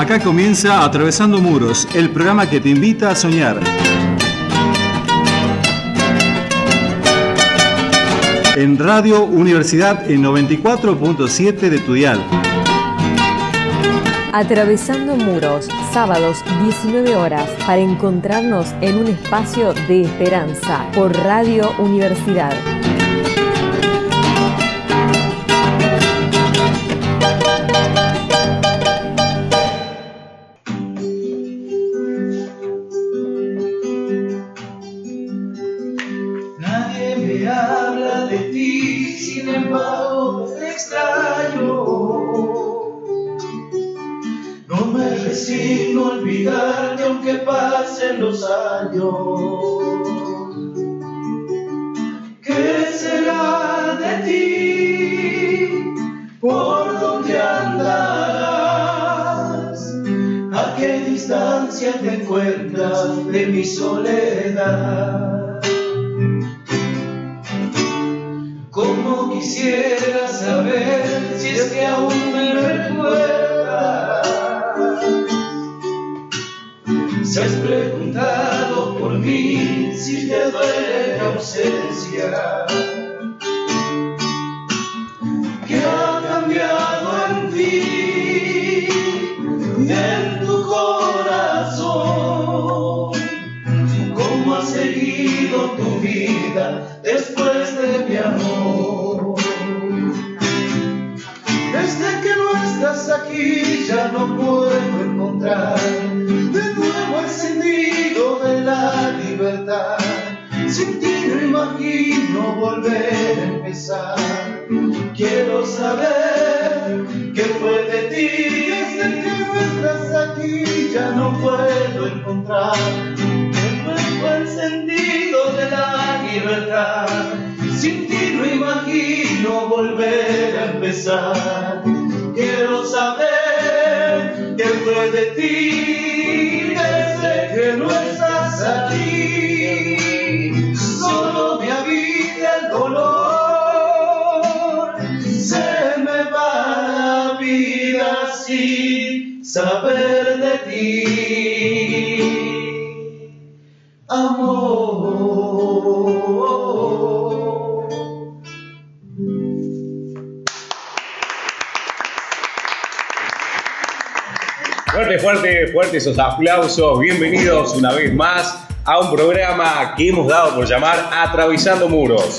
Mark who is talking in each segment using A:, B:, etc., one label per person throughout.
A: Acá comienza Atravesando Muros, el programa que te invita a soñar. En Radio Universidad en 94.7 de Tudial.
B: Atravesando muros, sábados 19 horas, para encontrarnos en un espacio de esperanza por Radio Universidad. pasen los años. ¿Qué será de ti? ¿Por dónde andarás? ¿A qué distancia te encuentras de mi soledad? Como quisiera saber si es que aún me recuerdas. se por mí si te duele la ausencia. volver a empezar. Quiero saber qué fue de ti desde que no estás aquí. Ya no puedo encontrar fue el sentido de la libertad. Sin ti no imagino volver a empezar. Quiero saber qué fue de ti desde que no estás.
C: Esos aplausos. Bienvenidos una vez más a un programa que hemos dado por llamar Atravesando Muros.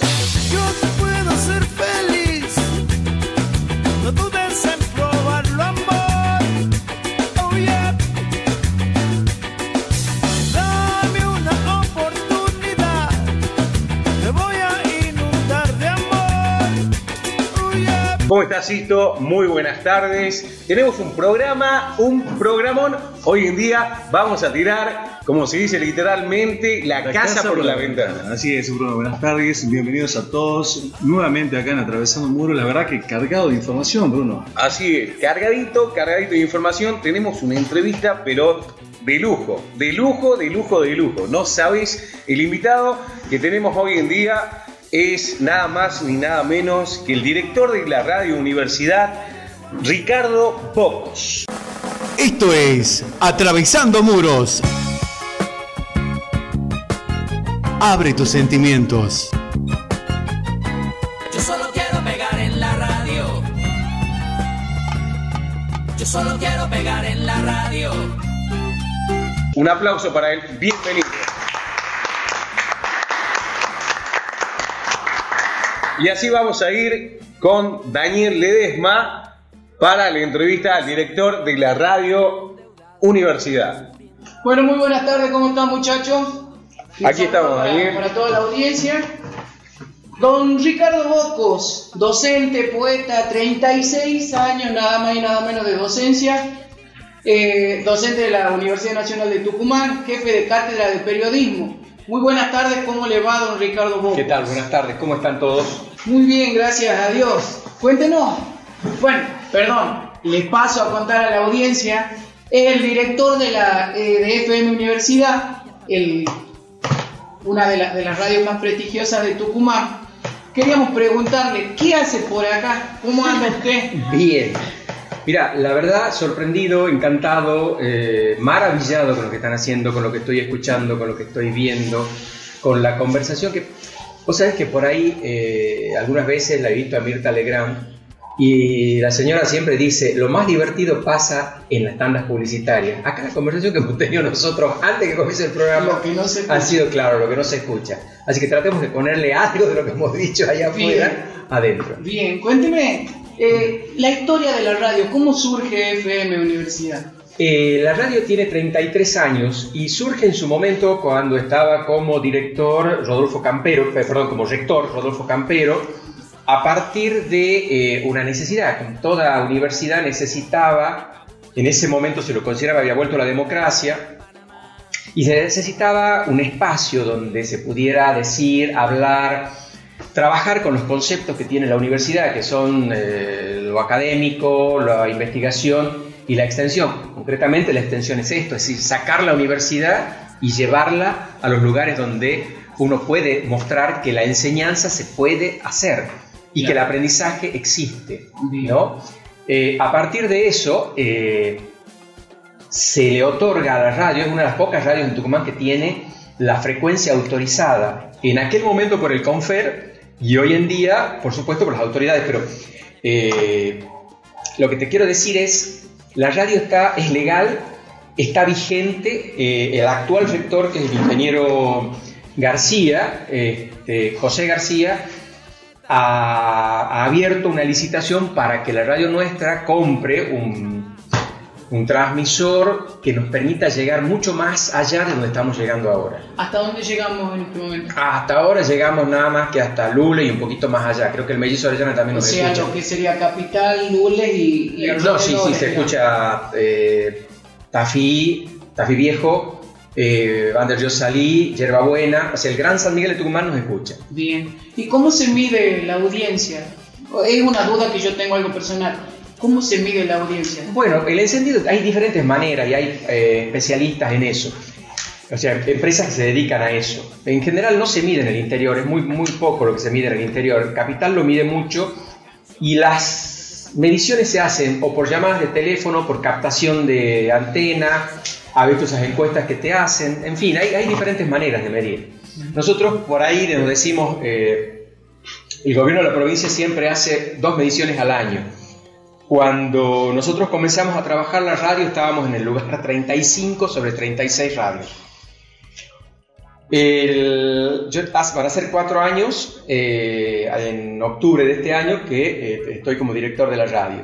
C: ¿Cómo estás, Sisto? Muy buenas tardes. Tenemos un programa, un programón. Hoy en día vamos a tirar, como se dice literalmente, la, casa, por, la, ventana.
A: Así es, Bruno. Buenas tardes, bienvenidos a todos. Nuevamente acá en Atravesando el Muro. La verdad que cargado de información, Bruno.
C: Así es, cargadito, cargadito de información. Tenemos una entrevista, pero de lujo, de lujo, de lujo, de lujo. No sabes el invitado que tenemos hoy en día es nada más ni nada menos que el director de la Radio Universidad, Ricardo Pocos.
D: Esto es Atravesando Muros. Abre tus sentimientos.
E: Yo solo quiero pegar en la radio. Yo solo quiero pegar en la radio.
C: Un aplauso para él. Bienvenido. Y así vamos a ir con Daniel Ledesma para la entrevista al director de la radio Universidad.
F: Bueno, muy buenas tardes, ¿cómo están muchachos?
C: Aquí estamos, Daniel.
F: Para toda la audiencia. Don Ricardo Bocos, docente, poeta, 36 años nada más y nada menos de docencia, eh, docente de la Universidad Nacional de Tucumán, jefe de cátedra de periodismo. Muy buenas tardes, ¿cómo le va, don Ricardo Bocos?
C: ¿Qué tal? Buenas tardes, ¿cómo están todos?
F: Muy bien, gracias a Dios. Cuéntenos. Bueno, perdón, les paso a contar a la audiencia. Es el director de la eh, de FM Universidad, el, una de, de las radios más prestigiosas de Tucumán. Queríamos preguntarle, ¿qué hace por acá? ¿Cómo anda usted?
G: Bien. Mira, la verdad, sorprendido, encantado, eh, maravillado con lo que están haciendo, con lo que estoy escuchando, con lo que estoy viendo, con la conversación que... Vos sabés que por ahí eh, algunas veces la he visto a Mirta Legrand y la señora siempre dice, lo más divertido pasa en las tandas publicitarias. Acá la conversación que hemos tenido nosotros antes que comience el programa
F: Lo que no se
G: ha sido claro, lo que no se escucha. Así que tratemos de ponerle algo de lo que hemos dicho allá
F: Bien.
G: afuera adentro.
F: Bien, cuénteme eh, la historia de la radio, ¿cómo surge FM Universidad?
G: Eh, la radio tiene 33 años y surge en su momento cuando estaba como director Rodolfo Campero, eh, perdón, como rector Rodolfo Campero, a partir de eh, una necesidad. Toda universidad necesitaba, en ese momento se lo consideraba, había vuelto la democracia, y se necesitaba un espacio donde se pudiera decir, hablar, trabajar con los conceptos que tiene la universidad, que son eh, lo académico, la investigación y la extensión. Concretamente la extensión es esto, es decir, sacar la universidad y llevarla a los lugares donde uno puede mostrar que la enseñanza se puede hacer y que el aprendizaje existe. ¿no? Eh, a partir de eso, eh, se le otorga a la radio, es una de las pocas radios en Tucumán que tiene la frecuencia autorizada, en aquel momento por el CONFER y hoy en día, por supuesto, por las autoridades, pero eh, lo que te quiero decir es, la radio está, es legal, está vigente, eh, el actual rector, que es el ingeniero García, este, José García, ha, ha abierto una licitación para que la radio nuestra compre un, un transmisor que nos permita llegar mucho más allá de donde estamos llegando ahora.
F: ¿Hasta dónde llegamos en este momento?
G: Hasta ahora llegamos nada más que hasta Lule y un poquito más allá. Creo que el mellizo Orellana también
F: O
G: nos
F: sea,
G: escucha.
F: lo que sería Capital, Lules y... y
G: No, sí, sí, se escucha eh, Tafí, Tafí Viejo, eh, Van der Salí, Yerbabuena, o sea, el Gran San Miguel de Tucumán nos escucha.
F: Bien. ¿Y cómo se mide la audiencia? Es una duda que yo tengo algo personal. ¿Cómo se mide la audiencia?
G: Bueno, el encendido hay diferentes maneras y hay eh, especialistas en eso. O sea, empresas que se dedican a eso. En general no se mide en el interior, es muy, muy poco lo que se mide en el interior. Capital lo mide mucho y las mediciones se hacen o por llamadas de teléfono, por captación de antena, a ver esas encuestas que te hacen, en fin, hay, hay diferentes maneras de medir. Nosotros por ahí nos decimos, eh, el gobierno de la provincia siempre hace dos mediciones al año. Cuando nosotros comenzamos a trabajar la radio estábamos en el lugar 35 sobre 36 radios. El- yo, van a ser cuatro años, eh, en octubre de este año, que eh, estoy como director de la radio.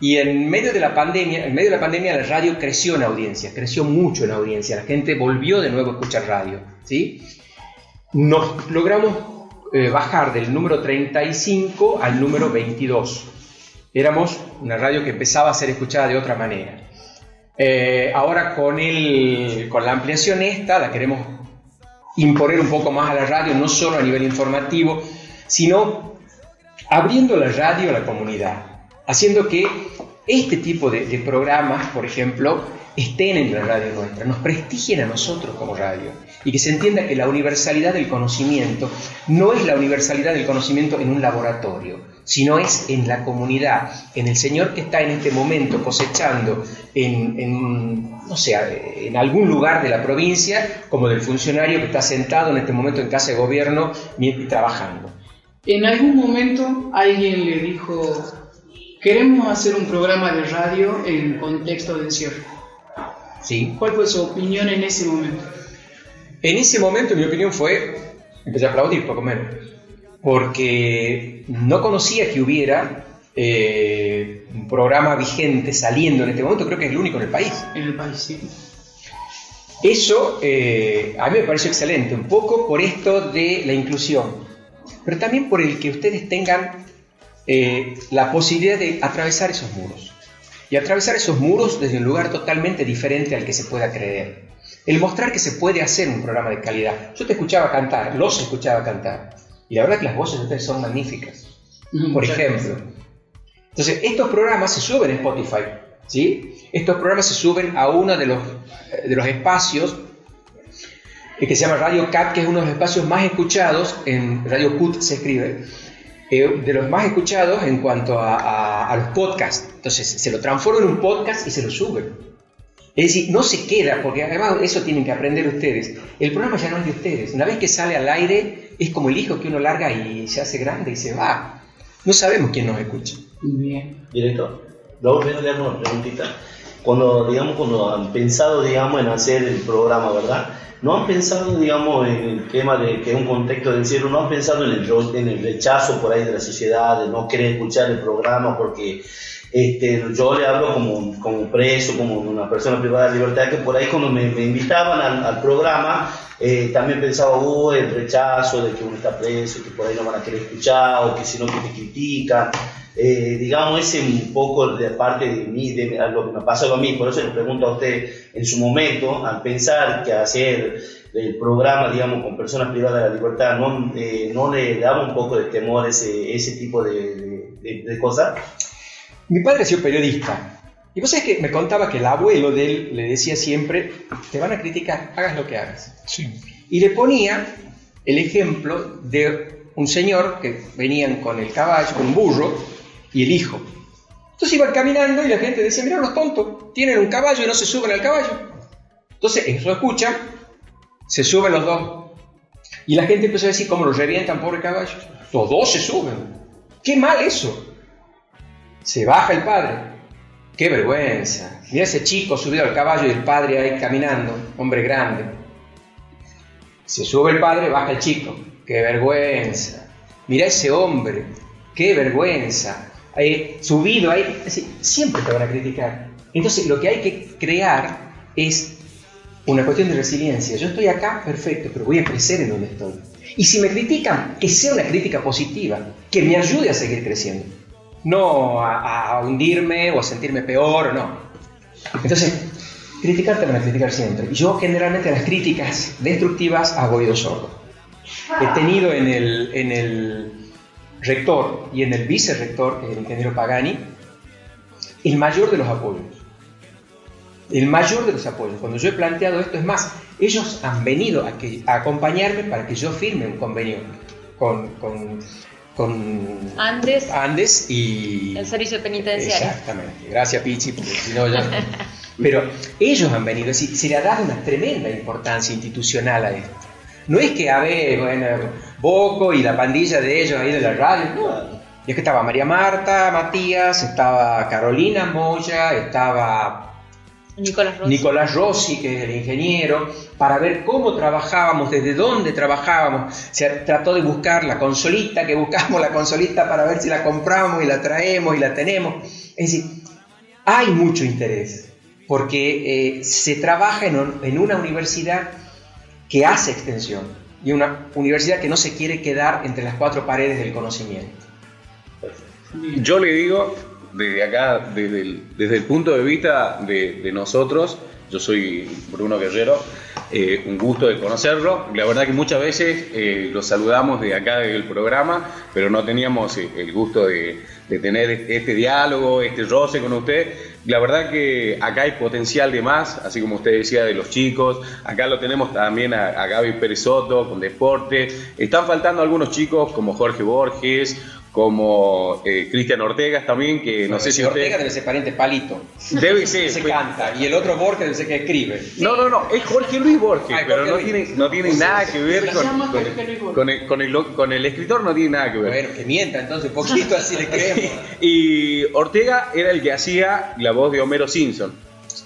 G: Y en medio de la pandemia, en medio de la pandemia la radio creció en audiencia, creció mucho en audiencia. La gente volvió de nuevo a escuchar radio, ¿sí? Nos logramos eh, bajar del número 35 al número 22 éramos una radio que empezaba a ser escuchada de otra manera. Eh, ahora con, el, con la ampliación esta, la queremos imponer un poco más a la radio, no solo a nivel informativo, sino abriendo la radio a la comunidad, haciendo que este tipo de, programas, por ejemplo, estén en la radio nuestra, nos prestigien a nosotros como radio y que se entienda que la universalidad del conocimiento no es la universalidad del conocimiento en un laboratorio, sino es en la comunidad, en el señor que está en este momento cosechando en, en, no sé, en algún lugar de la provincia, como del funcionario que está sentado en este momento en casa de gobierno y trabajando.
F: En algún momento alguien le dijo, queremos hacer un programa de radio en contexto de encierro.
G: ¿Sí?
F: ¿Cuál fue su opinión en ese momento?
G: En ese momento mi opinión fue, empecé a aplaudir poco menos, porque no conocía que hubiera eh, un programa vigente saliendo en este momento, creo que es el único en el país.
F: En el país, sí.
G: Eso eh, a mí me pareció excelente, un poco por esto de la inclusión, pero también por el que ustedes tengan eh, la posibilidad de atravesar esos muros. Y atravesar esos muros desde un lugar totalmente diferente al que se pueda creer. El mostrar que se puede hacer un programa de calidad. Yo te escuchaba cantar, los escuchaba cantar. Y la verdad que las voces de ustedes son magníficas. Por ejemplo. Entonces, estos programas se suben a Spotify. ¿sí? Estos programas se suben a uno de los, de los espacios eh, que se llama Radio CAT, que es uno de los espacios más escuchados, en Radio CUT se escribe, eh, de los más escuchados en cuanto a, a- a los podcasts. Entonces se lo transforma en un podcast y se lo sube. Es decir, no se queda, porque además eso tienen que aprender ustedes. El programa ya no es de ustedes. Una vez que sale al aire, es como el hijo que uno larga y se hace grande y se va. No sabemos quién nos escucha.
F: Bien.
H: Director, le hago una preguntita. Cuando, digamos, cuando han pensado, digamos, en hacer el programa, ¿verdad? ¿No han pensado, digamos, en el tema de que es un contexto de encierro? ¿No han pensado en el, rechazo por ahí de la sociedad, de no querer escuchar el programa? Porque este, yo le hablo como, como preso, como una persona privada de libertad, que por ahí cuando me, invitaban al, programa, eh, también pensaba, uh, el rechazo de que uno está preso, que por ahí no van a querer escuchar, o que si no que te critican. Eh, digamos, ese un poco de parte de mí, de lo que me pasó a mí, por eso le pregunto a usted en su momento, al pensar que hacer el programa, digamos, con personas privadas de la libertad, ¿no, eh, no le daba un poco de temor ese, ese tipo de, de- de- de cosas?
G: Mi padre ha sido periodista. Y vos sabés que me contaba que el abuelo de él le decía siempre, te van a criticar, hagas lo que hagas. Y le ponía el ejemplo de un señor que venían con el caballo, con un burro, y el hijo. Entonces iban caminando y la gente decía, mira los tontos, tienen un caballo y no se suben al caballo. Entonces ellos lo escuchan, se suben los dos. Y la gente empezó a decir, ¿cómo lo revientan, pobre caballo? Los dos se suben. Qué mal eso. Se baja el padre. Qué vergüenza. Mira ese chico subido al caballo y el padre ahí caminando, hombre grande. Se sube el padre, baja el chico. Qué vergüenza. Mira ese hombre. Qué vergüenza. Ahí, subido ahí. Siempre te van a criticar. Entonces lo que hay que crear es una cuestión de resiliencia. Yo estoy acá, perfecto, pero voy a crecer en donde estoy. Y si me critican, que sea una crítica positiva, que me ayude a seguir creciendo. No a, hundirme o a sentirme peor o no. Entonces, criticar te van a criticar siempre. Yo generalmente las críticas destructivas hago oído sordo. He tenido en el, en el rector y en el vicerrector, que es el ingeniero Pagani, el mayor de los apoyos. El mayor de los apoyos. Cuando yo he planteado esto, es más, ellos han venido a, que- a acompañarme para que yo firme un convenio con, con, con
I: Andes,
G: Andes y...
I: el servicio penitenciario.
G: Exactamente. Gracias, Pichi, porque si no ya... Pero ellos han venido, es decir, se le ha dado una tremenda importancia institucional a esto. No es que a ver, bueno, Boco y la pandilla de ellos ahí de la radio, no. Y es que estaba María Marta, Matías, estaba Carolina Moya, estaba
I: Nicolás Rossi.
G: Nicolás Rossi, que es el ingeniero, para ver cómo trabajábamos, desde dónde trabajábamos. Se trató de buscar la consolita, que buscamos la consolita para ver si la compramos y la traemos y la tenemos. Es decir, hay mucho interés, porque eh, se trabaja en una universidad que hace extensión y una universidad que no se quiere quedar entre las cuatro paredes del conocimiento.
C: Yo le digo, desde acá, desde el, desde el punto de vista de, nosotros, yo soy Bruno Guerrero, eh, un gusto de conocerlo. La verdad que muchas veces eh, lo saludamos de acá del programa, pero no teníamos eh, el gusto de, de tener este diálogo, este roce con usted. La verdad que acá hay potencial de más, así como usted decía de los chicos. Acá lo tenemos también a, Gaby Pérez Soto con deporte. Están faltando algunos chicos como Jorge Borges, como eh, Cristian Ortegas también, que no sé si
G: Ortega
C: usted...
G: debe ser pariente palito.
C: Debe ser,
G: Se
C: pues.
G: canta. Y el otro Borges debe ser que escribe.
C: No, no, no, es Jorge Luis Borges,
G: Ah,
C: pero
G: Jorge
C: no
G: Luis.
C: tiene, no tiene nada que ver con, con, el, con, el, con el escritor, no tiene nada que ver.
G: Bueno, que mienta entonces un poquito, así le creemos.
C: Y Ortega era el que hacía la voz de Homero Simpson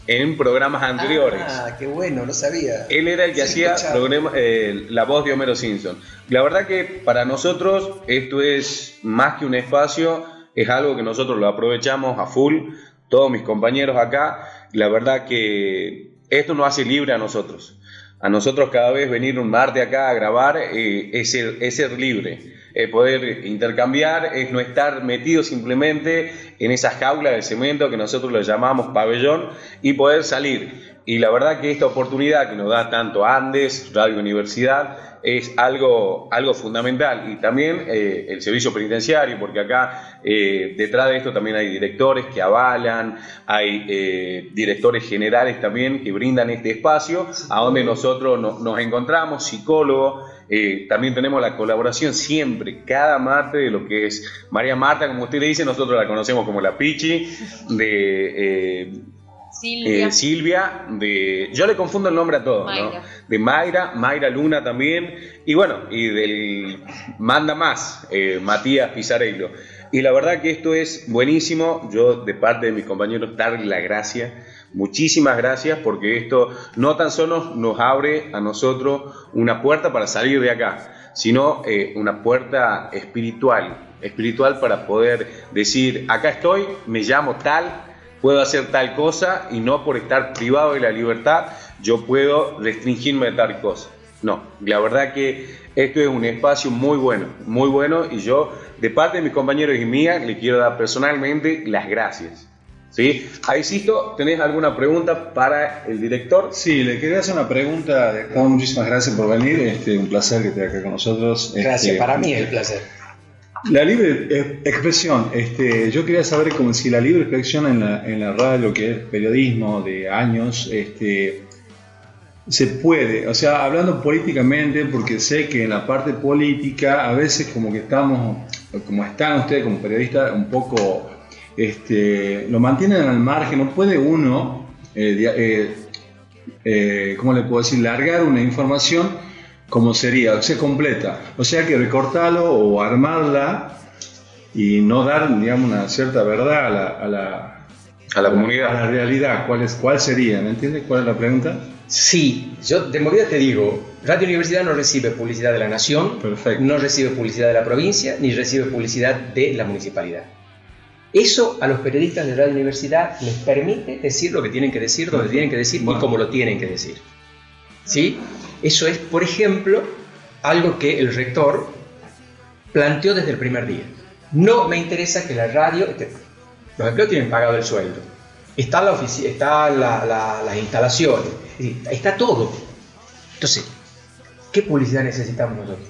C: en programas anteriores.
G: Ah, qué bueno, no sabía.
C: Él era el que
G: Sí,
C: hacía programa- eh, la voz de Homero Simpson. La verdad que para nosotros esto es más que un espacio, es algo que nosotros lo aprovechamos a full, todos mis compañeros acá. La verdad que esto nos hace libre a nosotros. A nosotros cada vez venir un martes acá a grabar eh, es, ser, es ser libre, es poder intercambiar, es no estar metido simplemente en esa jaula de cemento que nosotros lo llamamos pabellón y poder salir. Y la verdad que esta oportunidad que nos da tanto Andes, Radio Universidad, es algo, algo fundamental. Y también eh, el servicio penitenciario, porque acá eh, detrás de esto también hay directores que avalan, hay eh, directores generales también que brindan este espacio, a donde nosotros no- nos encontramos, psicólogos, Eh, también tenemos la colaboración siempre, cada martes, de lo que es María Marta, como usted le dice, nosotros la conocemos como la Pichi, de eh,
I: Silvia.
C: eh, Silvia, de. Yo le confundo el nombre a todos. De Mayra, Mayra Luna también, y bueno, y del Manda Más, eh, Matías Pizarello. Y la verdad que esto es buenísimo. Yo, de parte de mis compañeros, darle la gracia. Muchísimas gracias porque esto no tan solo nos abre a nosotros una puerta para salir de acá, sino eh, una puerta espiritual, espiritual para poder decir, acá estoy, me llamo tal, puedo hacer tal cosa y no por estar privado de la libertad yo puedo restringirme de tal cosa. No, la verdad que esto es un espacio muy bueno, muy bueno y yo de parte de mis compañeros y mía le quiero dar personalmente las gracias. ¿Sí? Ahí, Sisto, ¿tenés alguna pregunta para el director?
A: Sí, le quería hacer una pregunta. Gustavo, muchísimas gracias por venir. Este, un placer que esté acá con nosotros.
G: Gracias,
A: Este,
G: para mí es el placer.
A: La libre eh, expresión, este, yo quería saber como si la libre expresión en la, en la radio, que es periodismo de años, este, se puede, o sea, hablando políticamente, porque sé que en la parte política a veces como que estamos, como están ustedes como periodistas, un poco, este, lo mantienen al margen, no puede uno, eh, eh, eh, ¿cómo le puedo decir?, largar una información como sería, o sea, completa. O sea que recortarlo o armarla y no dar, digamos, una cierta verdad a la, a la,
C: A la comunidad.
A: a la realidad. ¿Cuál, es, ¿Cuál sería? ¿Me entiendes cuál es la pregunta?
G: Sí, yo de movida te digo, Radio Universidad no recibe publicidad de la nación,
A: Perfecto.
G: no recibe publicidad de la provincia, ni recibe publicidad de la municipalidad. Eso a los periodistas de Radio Universidad les permite decir lo que tienen que decir, donde tienen que decir y cómo lo tienen que decir. ¿Sí? Eso es, por ejemplo, algo que el rector planteó desde el primer día. No me interesa que la radio... los empleados tienen pagado el sueldo. Está la ofici- está la- la- las instalaciones, está todo. Entonces, ¿qué publicidad necesitamos nosotros?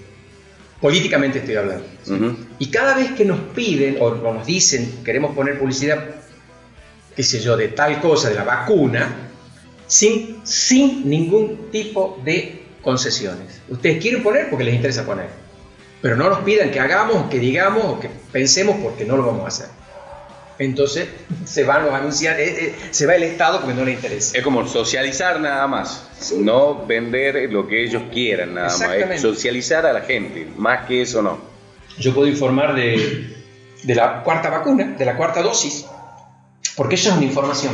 G: Políticamente estoy hablando.
C: Ujú.
G: Y cada vez que nos piden o, nos dicen queremos poner publicidad, qué sé yo, de tal cosa, de la vacuna, sin, sin ningún tipo de concesiones. Ustedes quieren poner porque les interesa poner. Pero no nos pidan que hagamos, que digamos o que pensemos porque no lo vamos a hacer. Entonces se van los anunciar, eh, eh, se va el Estado porque no le interesa.
C: Es como socializar nada más, no vender lo que ellos quieran nada más, es socializar a la gente, más que eso no.
G: Yo puedo informar de, de la cuarta vacuna, de la cuarta dosis, porque eso es una información.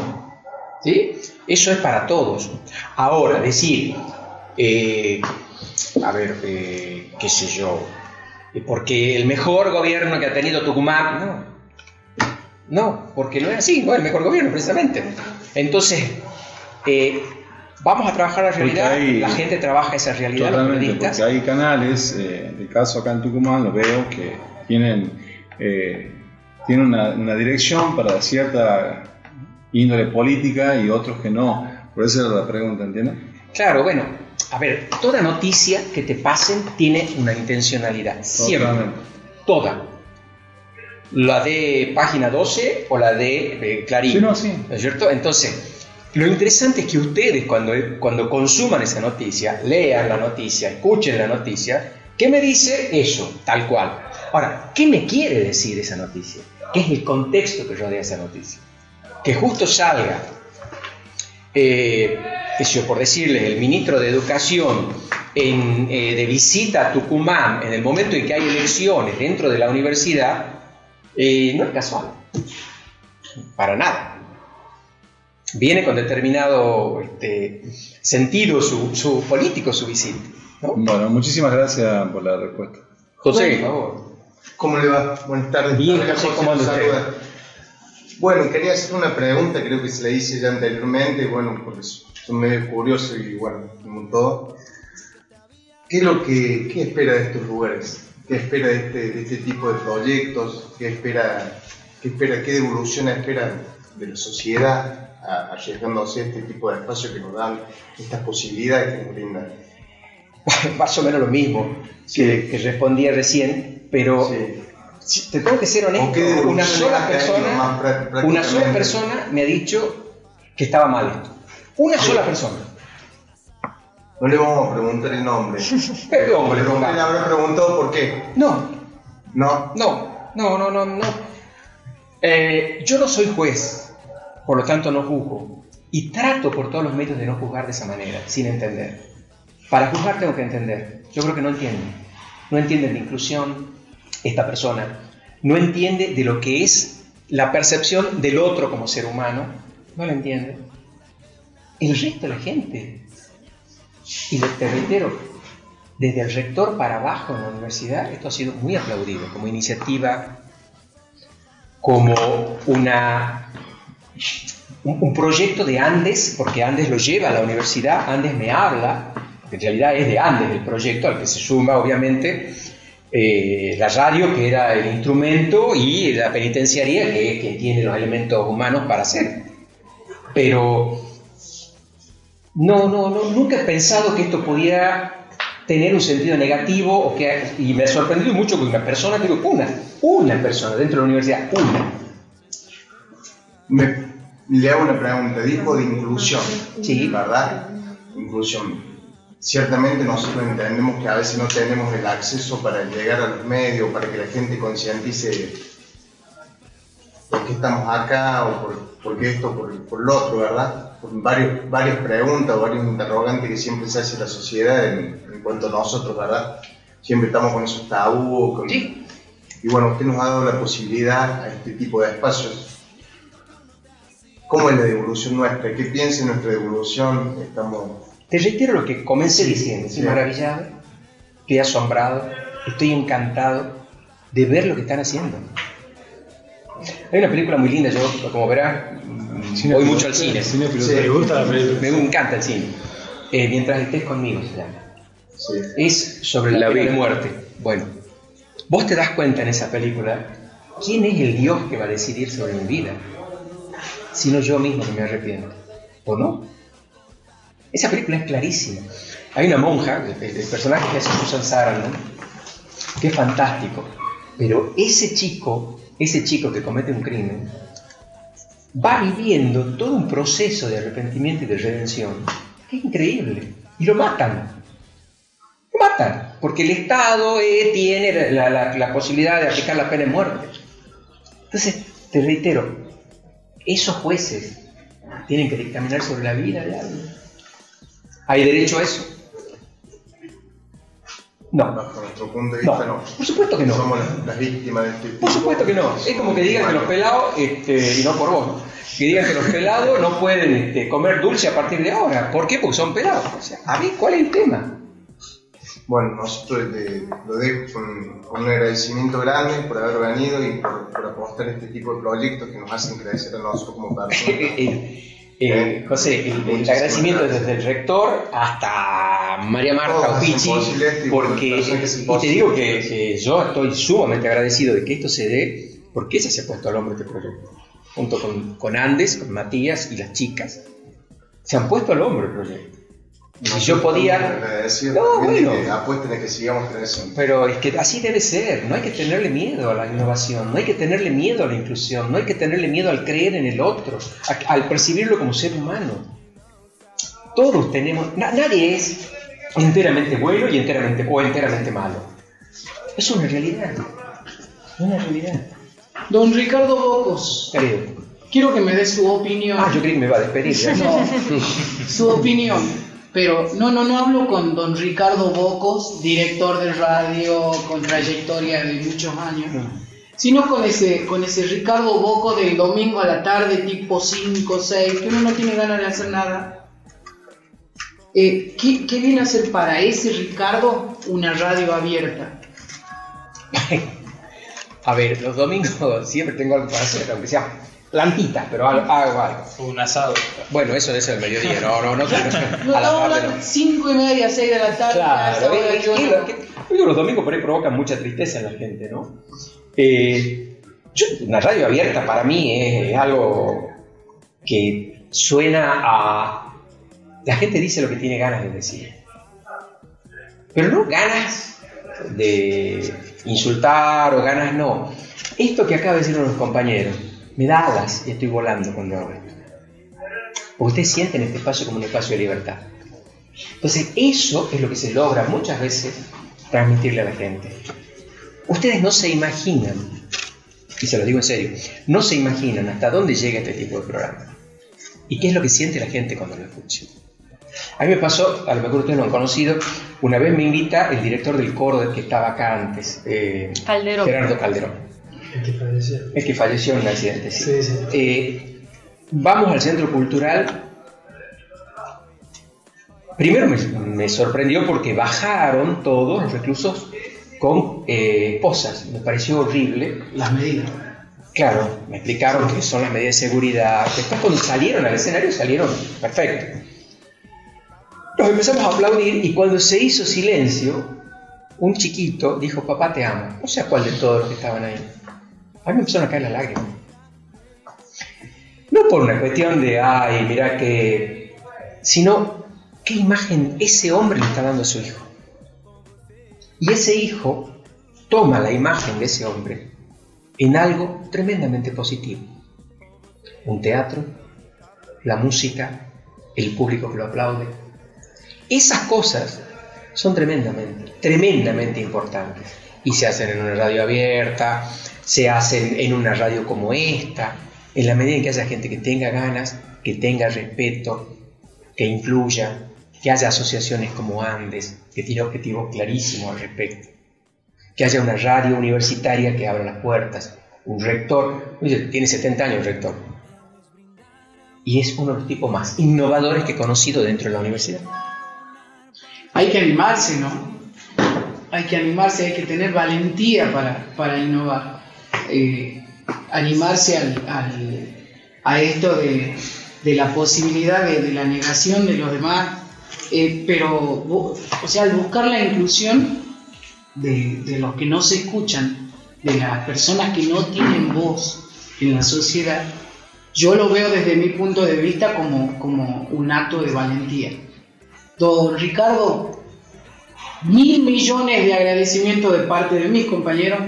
G: ¿sí? Eso es para todos. Ahora, decir, eh, a ver, eh, qué sé yo, eh, porque el mejor gobierno que ha tenido Tucumán, no. No, porque no es así, no es el mejor gobierno precisamente. Entonces, vamos a trabajar la realidad,
A: hay-
G: la gente trabaja esa realidad, los
A: Totalmente,
G: periodistas.
A: porque hay canales, eh, el caso acá en Tucumán lo veo, que tienen, eh, tienen una, una dirección para cierta índole política y otros que no. Por eso era la pregunta, ¿entiendes?
G: Claro, bueno, a ver, toda noticia que te pasen tiene una intencionalidad, siempre.
A: Totalmente.
G: Toda. La de página 12 o la de eh, Clarín.
A: Sí, no, sí.
G: ¿No es cierto? Entonces, lo interesante es que ustedes cuando, cuando consuman esa noticia, lean la noticia, escuchen la noticia, ¿qué me dice eso? Tal cual. Ahora, ¿qué me quiere decir esa noticia? ¿Qué es el contexto que rodea esa noticia? Que justo salga eh, yo, por decirles, el ministro de Educación eh, de visita a Tucumán en el momento en que hay elecciones dentro de la universidad, eh, no es casual. Para nada. Viene con determinado este, sentido su, su político su visita. ¿no?
A: Bueno, muchísimas gracias por la respuesta.
G: José, por favor.
J: ¿Cómo le va? Buenas tardes.
G: Bien, José, ¿cómo anda
J: te
G: usted?
J: Bueno, quería hacer una pregunta, creo que se la hice ya anteriormente, bueno, porque soy medio curioso y bueno, como todo. ¿Qué es lo que qué espera de estos lugares? ¿Qué espera de este, de este tipo de proyectos? ¿Qué espera, qué espera, qué devolución espera de la sociedad a- arriesgándose a este tipo de espacios que nos dan estas posibilidades que nos brindan?
G: Más o menos lo mismo que, que respondía recién, pero
J: Sí.
G: si- te tengo que ser
J: ¿O qué
G: honesto. Una sola persona Una sola persona me ha dicho que estaba mal esto. Una sola persona.
J: No le vamos a preguntar el nombre.
G: Le
J: Usted le habrá preguntado por qué.
G: No,
J: No.
G: no, no, no, no, no. Eh, yo no soy juez, por lo tanto no juzgo. Y trato por todos los medios de no juzgar de esa manera, sin entender. Para juzgar tengo que entender. Yo creo que no entiende. No entiende de inclusión esta persona. No entiende de lo que es la percepción del otro como ser humano. No la entiende. El resto de la gente. Y lo- te reitero, desde el rector para abajo en la universidad, esto ha sido muy aplaudido como iniciativa, como una, un, proyecto de Andes, porque Andes lo lleva a la universidad, Andes me habla, en realidad es de Andes el proyecto, al que se suma obviamente eh, la radio, que era el instrumento, y la penitenciaría, que quien tiene los elementos humanos para hacer. Pero no, no, no, nunca he pensado que esto pudiera tener un sentido negativo o que, y me ha sorprendido mucho que una persona, digo, una, una persona dentro de la universidad, una,
J: Me- le hago una pregunta. Dijo de inclusión.
G: Sí.
J: ¿Verdad? Inclusión. Ciertamente nosotros entendemos que a veces no tenemos el acceso para llegar a los medios, para que la gente concientice por qué estamos acá o por, por qué esto, por, por lo otro, ¿verdad? Por varios, varias preguntas o varios interrogantes que siempre se hace la sociedad en, en cuanto a nosotros, ¿verdad? Siempre estamos con esos tabús, con,
G: Sí.
J: y bueno, usted nos ha dado la posibilidad a este tipo de espacios. ¿Cómo es la devolución nuestra? ¿Qué piensa en nuestra devolución? Estamos...
G: Te reitero lo que comencé diciendo, estoy
J: Sí.
G: maravillado, estoy asombrado, estoy encantado de ver lo que están haciendo. Hay una película muy linda, yo como verás, mm, voy mucho al cine.
A: Cine.
J: Sí.
A: ¿Te gusta la película?
G: Me encanta el cine. Eh, mientras estés conmigo se llama.
J: Sí.
G: Es sobre la,
C: La
G: pena
C: vi.
G: de muerte. Bueno, vos te das cuenta en esa película quién es el Dios que va a decidir sobre mi vida, sino yo mismo que me arrepiento. ¿O no? Esa película es clarísima. Hay una monja, el, personaje que hace Susan Sarandon, que es fantástico, pero ese chico, ese chico que comete un crimen, va viviendo todo un proceso de arrepentimiento y de redención es increíble. Y lo matan. Lo matan. Porque el Estado eh, tiene la, la- la posibilidad de aplicar la pena de muerte. Entonces, te reitero, esos jueces tienen que dictaminar sobre la vida de alguien. ¿Hay derecho a eso? No.
J: Bajo nuestro punto de
G: No,
J: vista, no.
G: por supuesto que no.
J: Somos las, las víctimas de este
G: Por supuesto que no. Es como que digan que los pelados, este, y no por vos, que digan que los pelados no pueden este, comer dulce a partir de ahora. ¿Por qué? Porque son pelados. O sea, a ver, ¿cuál es el tema?
J: Bueno, nosotros lo dejo con, con un agradecimiento grande por haber venido y por, por apostar este tipo de proyectos que nos hacen crecer a nosotros como personas.
G: Eh, eh, José, el, el agradecimiento desde el rector hasta María Marta Opichi,
J: por
G: porque, y te digo que, yo estoy sumamente agradecido de que esto se dé, porque ella se ha puesto al hombro este proyecto, junto con, con Andes, con Matías y las chicas, se han puesto al hombro el proyecto. Y si yo podía...
J: Agradecido
G: No, bueno.
J: que apuesten a que sigamos creciendo.
G: Pero es que así debe ser, no hay que tenerle miedo a la innovación, no hay que tenerle miedo a la inclusión, no hay que tenerle miedo al creer en el otro, a- al percibirlo como ser humano. Todos tenemos, na- nadie es enteramente bueno y enteramente o enteramente malo. Es una realidad, es una realidad.
F: Don Ricardo Bocos,
G: Creo.
F: quiero que me dé su opinión.
G: Ah, yo creí que me iba a despedir.
F: No, su opinión. Pero no, no, no hablo con don Ricardo Bocos, director de radio con trayectoria de muchos años, sino con ese, con ese Ricardo Boco del domingo a la tarde, tipo 5, 6, que uno no tiene ganas de hacer nada. Eh, ¿qué, ¿Qué viene a ser para ese Ricardo una radio abierta?
G: A ver, los domingos siempre tengo algo para hacer, aunque sea plantitas, pero algo, algo.
K: Un asado.
G: Bueno, eso ser el mediodía, no, no, no, no,
F: No,
G: a la tarde no.
F: 5 y media, 6 de la tarde.
G: Claro, es que, digo, los domingos por ahí provocan mucha tristeza en la gente, ¿no? Eh, yo- una radio abierta para mí es, es algo que suena a... La gente dice lo que tiene ganas de decir. Pero no ganas de insultar o ganas no. Esto que acaba de decir uno de los compañeros, me da alas y estoy volando cuando hablo. Porque ustedes sienten este espacio como un espacio de libertad. Entonces, eso es lo que se logra muchas veces transmitirle a la gente. Ustedes no se imaginan, y se lo digo en serio, no se imaginan hasta dónde llega este tipo de programa. ¿Y qué es lo que siente la gente cuando lo escucha? A mí me pasó, a lo mejor ustedes lo han conocido, una vez me invita el director del coro que estaba acá antes, eh,
I: Calderón.
G: Gerardo Calderón.
K: El que falleció.
G: El que falleció en un accidente, sí.
K: Sí, sí.
G: Eh, vamos al centro cultural. Primero me, me sorprendió porque bajaron todos los reclusos con eh, esposas. Me pareció horrible.
K: Las medidas.
G: Claro, me explicaron que son las medidas de seguridad. Después cuando salieron al escenario salieron perfecto. Nos empezamos a aplaudir y cuando se hizo silencio, un chiquito dijo, papá te amo. No sé a cuál de todos los que estaban ahí. A mí me empezaron a caer las lágrimas. No por una cuestión de, ay, mira que... Sino, ¿qué imagen ese hombre le está dando a su hijo? Y ese hijo toma la imagen de ese hombre en algo tremendamente positivo. Un teatro, la música, el público que lo aplaude. Esas cosas son tremendamente, tremendamente importantes. Y se hacen en una radio abierta, se hacen en una radio como esta, en la medida en que haya gente que tenga ganas, que tenga respeto, que influya, que haya asociaciones como Andes, que tiene objetivos clarísimos al respecto, que haya una radio universitaria que abra las puertas, un rector, tiene 70 años el rector, y es uno de los tipos más innovadores que he conocido dentro de la universidad.
F: Hay que animarse, ¿no? Hay que animarse, hay que tener valentía para, para innovar. Eh, animarse al, a esto de, de la posibilidad de, la negación de los demás, eh, pero, o sea, al buscar la inclusión de, de los que no se escuchan, de las personas que no tienen voz en la sociedad, yo lo veo desde mi punto de vista como, como un acto de valentía. Don Ricardo, mil millones de agradecimientos de parte de mis compañeros,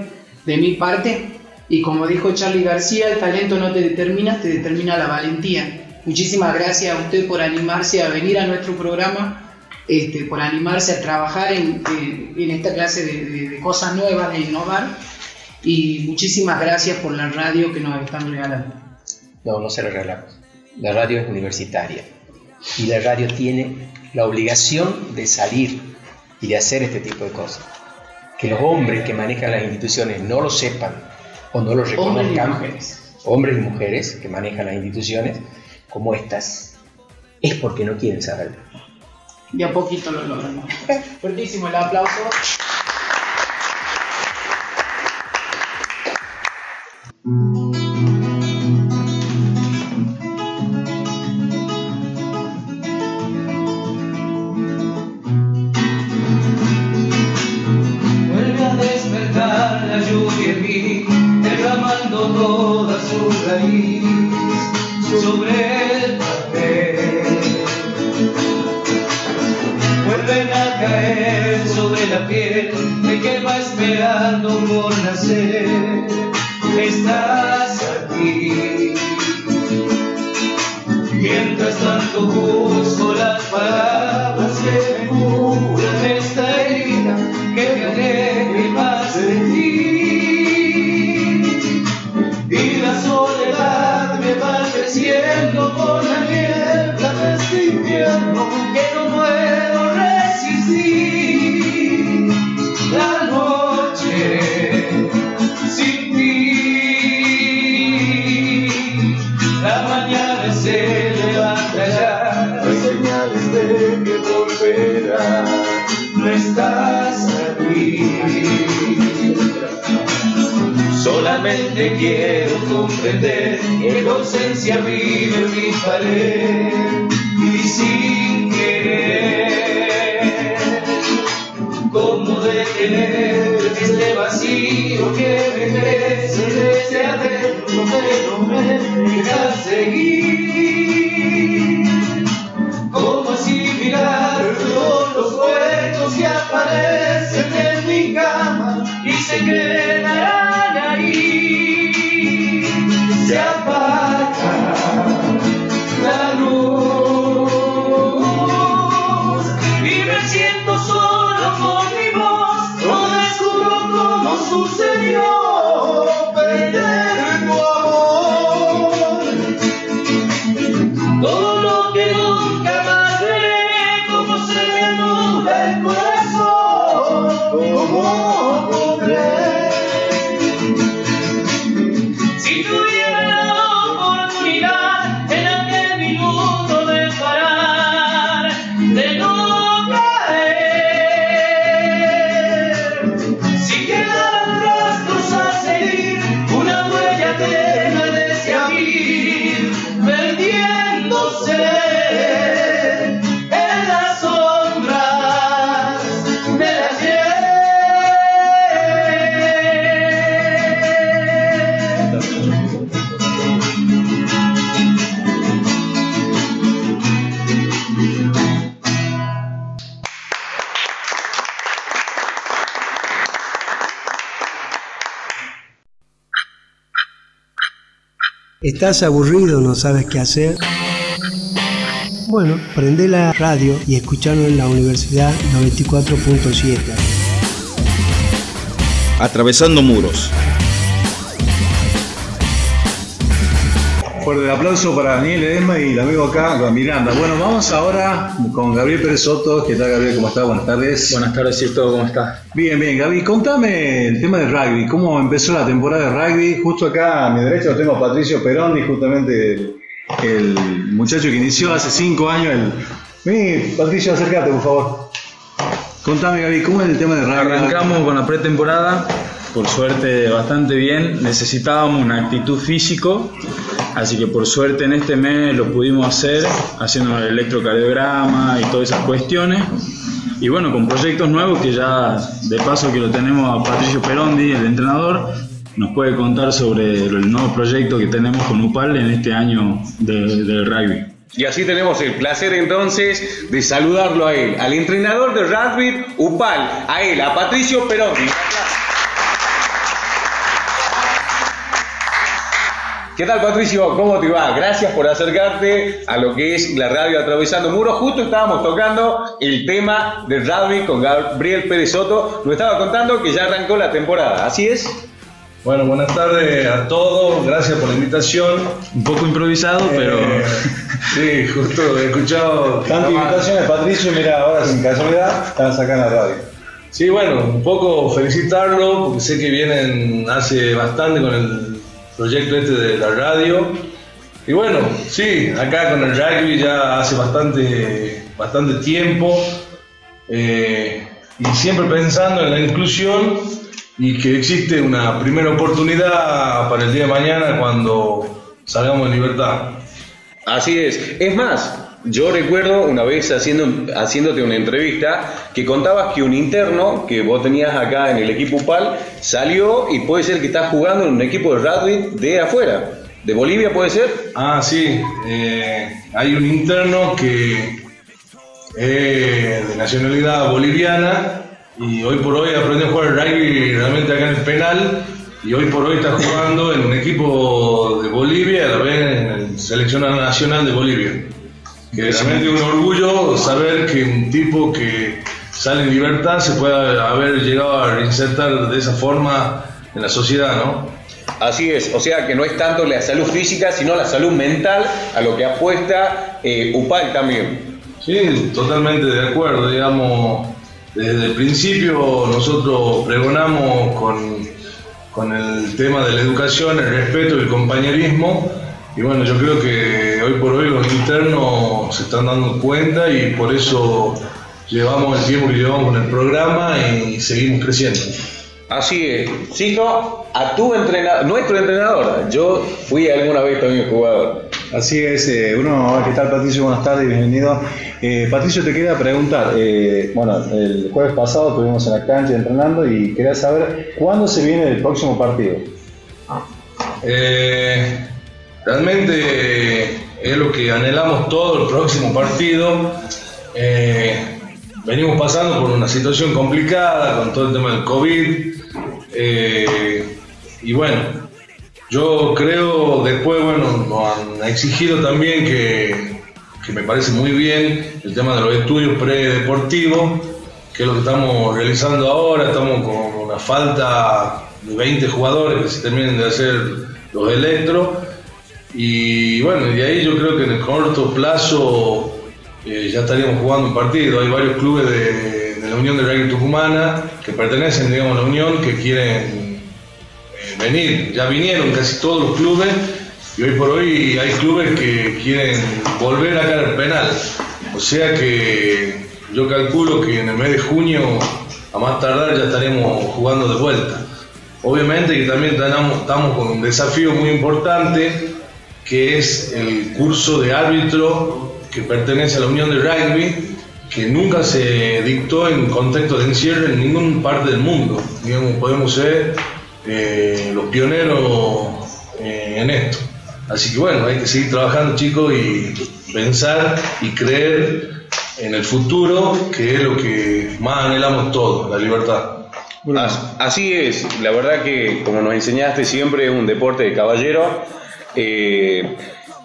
F: de mi parte, y como dijo Charlie García, el talento no te determina, te determina la valentía. Muchísimas gracias a usted por animarse a venir a nuestro programa, este, por animarse a trabajar en, en- en esta clase de, de- cosas nuevas, de innovar, y muchísimas gracias por la radio que nos están regalando.
G: No, no se lo regalamos. La radio es universitaria y la radio tiene la obligación de salir y de hacer este tipo de cosas. Que los hombres que manejan las instituciones no lo sepan o no lo
F: Hombres y
G: reconozcan, hombres y mujeres que manejan las instituciones como estas, es porque no quieren saberlo.
F: De a poquito lo logramos. Fuertísimo el aplauso.
B: Quiero comprender que la ausencia vive en mi pared y sin querer. ¿Cómo detener este vacío que me crece desde adentro pero me deja seguir?
K: ¿Estás aburrido, no sabes qué hacer? Bueno, prende la radio y escuchanos en la Universidad 94.7.
L: Atravesando muros.
A: Fuerte el aplauso para Daniel Edesma y el amigo acá, con Miranda. Bueno, vamos ahora con Gabriel Pérez Soto. ¿Qué tal, Gabriel? ¿Cómo estás? Buenas tardes.
M: Buenas tardes, Cierto, ¿cómo está?
A: Bien, bien, Gaby, contame el tema del rugby. ¿Cómo empezó la temporada de rugby? Justo acá a mi derecha lo tengo a Patricio Perondi, justamente el, el muchacho que inició hace cinco años. El... Vení, Patricio, acércate, por favor. Contame, Gaby, ¿cómo es el tema del rugby?
M: Arrancamos con la pretemporada, por suerte bastante bien. Necesitábamos una actitud físico, así que por suerte en este mes lo pudimos hacer, haciendo el electrocardiograma y todas esas cuestiones. Y bueno, con proyectos nuevos que ya de paso que lo tenemos a Patricio Perondi, el entrenador, nos puede contar sobre el nuevo proyecto que tenemos con UPAL en este año de- del rugby.
C: Y así tenemos el placer entonces de saludarlo a él, al entrenador de rugby UPAL, a él, a Patricio Perotti. ¿Qué tal Patricio? ¿Cómo te va? Gracias por acercarte a lo que es la radio Atravesando Muros. Justo estábamos tocando el tema del rugby con Gabriel Pérez Soto. Nos estaba contando que ya arrancó la temporada. ¿Así es?
N: Bueno, buenas tardes a todos, gracias por la invitación.
M: Un poco improvisado, pero...
N: sí, justo he escuchado...
A: Tanta invitaciones, Patricio, mira, ahora sin casualidad, estás acá en la radio.
N: Sí, bueno, un poco felicitarlo, porque sé que vienen hace bastante con el proyecto este de la radio. Y bueno, sí, acá con el rugby ya hace bastante, bastante tiempo. eh, y siempre pensando en la inclusión y que existe una primera oportunidad para el día de mañana cuando salgamos en libertad.
C: Así es. Es más, yo recuerdo una vez haciendo, haciéndote una entrevista que contabas que un interno que vos tenías acá en el equipo UPAL salió y puede ser que estás jugando en un equipo de rugby de afuera. ¿De Bolivia puede ser?
N: Ah, sí. eh, hay un interno que es de nacionalidad boliviana y hoy por hoy aprendió a jugar rugby realmente acá en el penal y hoy por hoy está jugando en un equipo de Bolivia a la vez en el seleccionado nacional de Bolivia. Que realmente un orgullo saber que un tipo que sale en libertad se pueda haber llegado a reinsertar de esa forma en la sociedad, ¿no?
C: Así es, o sea que no es tanto la salud física, sino la salud mental a lo que apuesta eh, UPAL también.
N: Sí, totalmente de acuerdo, digamos, desde el principio nosotros pregonamos con, con el tema de la educación, el respeto y el compañerismo, y bueno, yo creo que hoy por hoy los internos se están dando cuenta y por eso llevamos el tiempo que llevamos con el programa y seguimos creciendo.
C: Así es. Sigo a tu entrenador, nuestro entrenador. Yo fui alguna vez también jugador.
A: Así es, eh, uno, ¿qué tal Patricio? Buenas tardes, bienvenido. Eh, Patricio, te quería preguntar, eh, bueno, el jueves pasado estuvimos en la cancha entrenando y quería saber cuándo se viene el próximo partido.
N: Eh, realmente es lo que anhelamos todo el próximo partido. Eh, venimos pasando por una situación complicada con todo el tema del COVID. eh, y bueno, yo creo, después, bueno, nos han exigido también que, que me parece muy bien el tema de los estudios predeportivos, que es lo que estamos realizando ahora. Estamos con una falta de 20 jugadores que se terminen de hacer los electros. Y bueno, de ahí yo creo que en el corto plazo eh, ya estaríamos jugando un partido. Hay varios clubes de, la Unión de Rugby Tucumana que pertenecen, digamos, a la Unión que quieren eh, venir. Ya vinieron casi todos los clubes y hoy por hoy hay clubes que quieren volver acá al penal. O sea que yo calculo que en el mes de junio, a más tardar, ya estaremos jugando de vuelta. Obviamente que también estamos con un desafío muy importante, que es el curso de árbitro que pertenece a la Unión de Rugby, que nunca se dictó en contexto de encierro en ninguna parte del mundo. Digamos, podemos ser eh, los pioneros eh, en esto. Así que bueno, hay que seguir trabajando chicos y pensar y creer en el futuro, que es lo que más anhelamos todos, la libertad.
C: As- Así es, la verdad que como nos enseñaste siempre es un deporte de caballero Eh,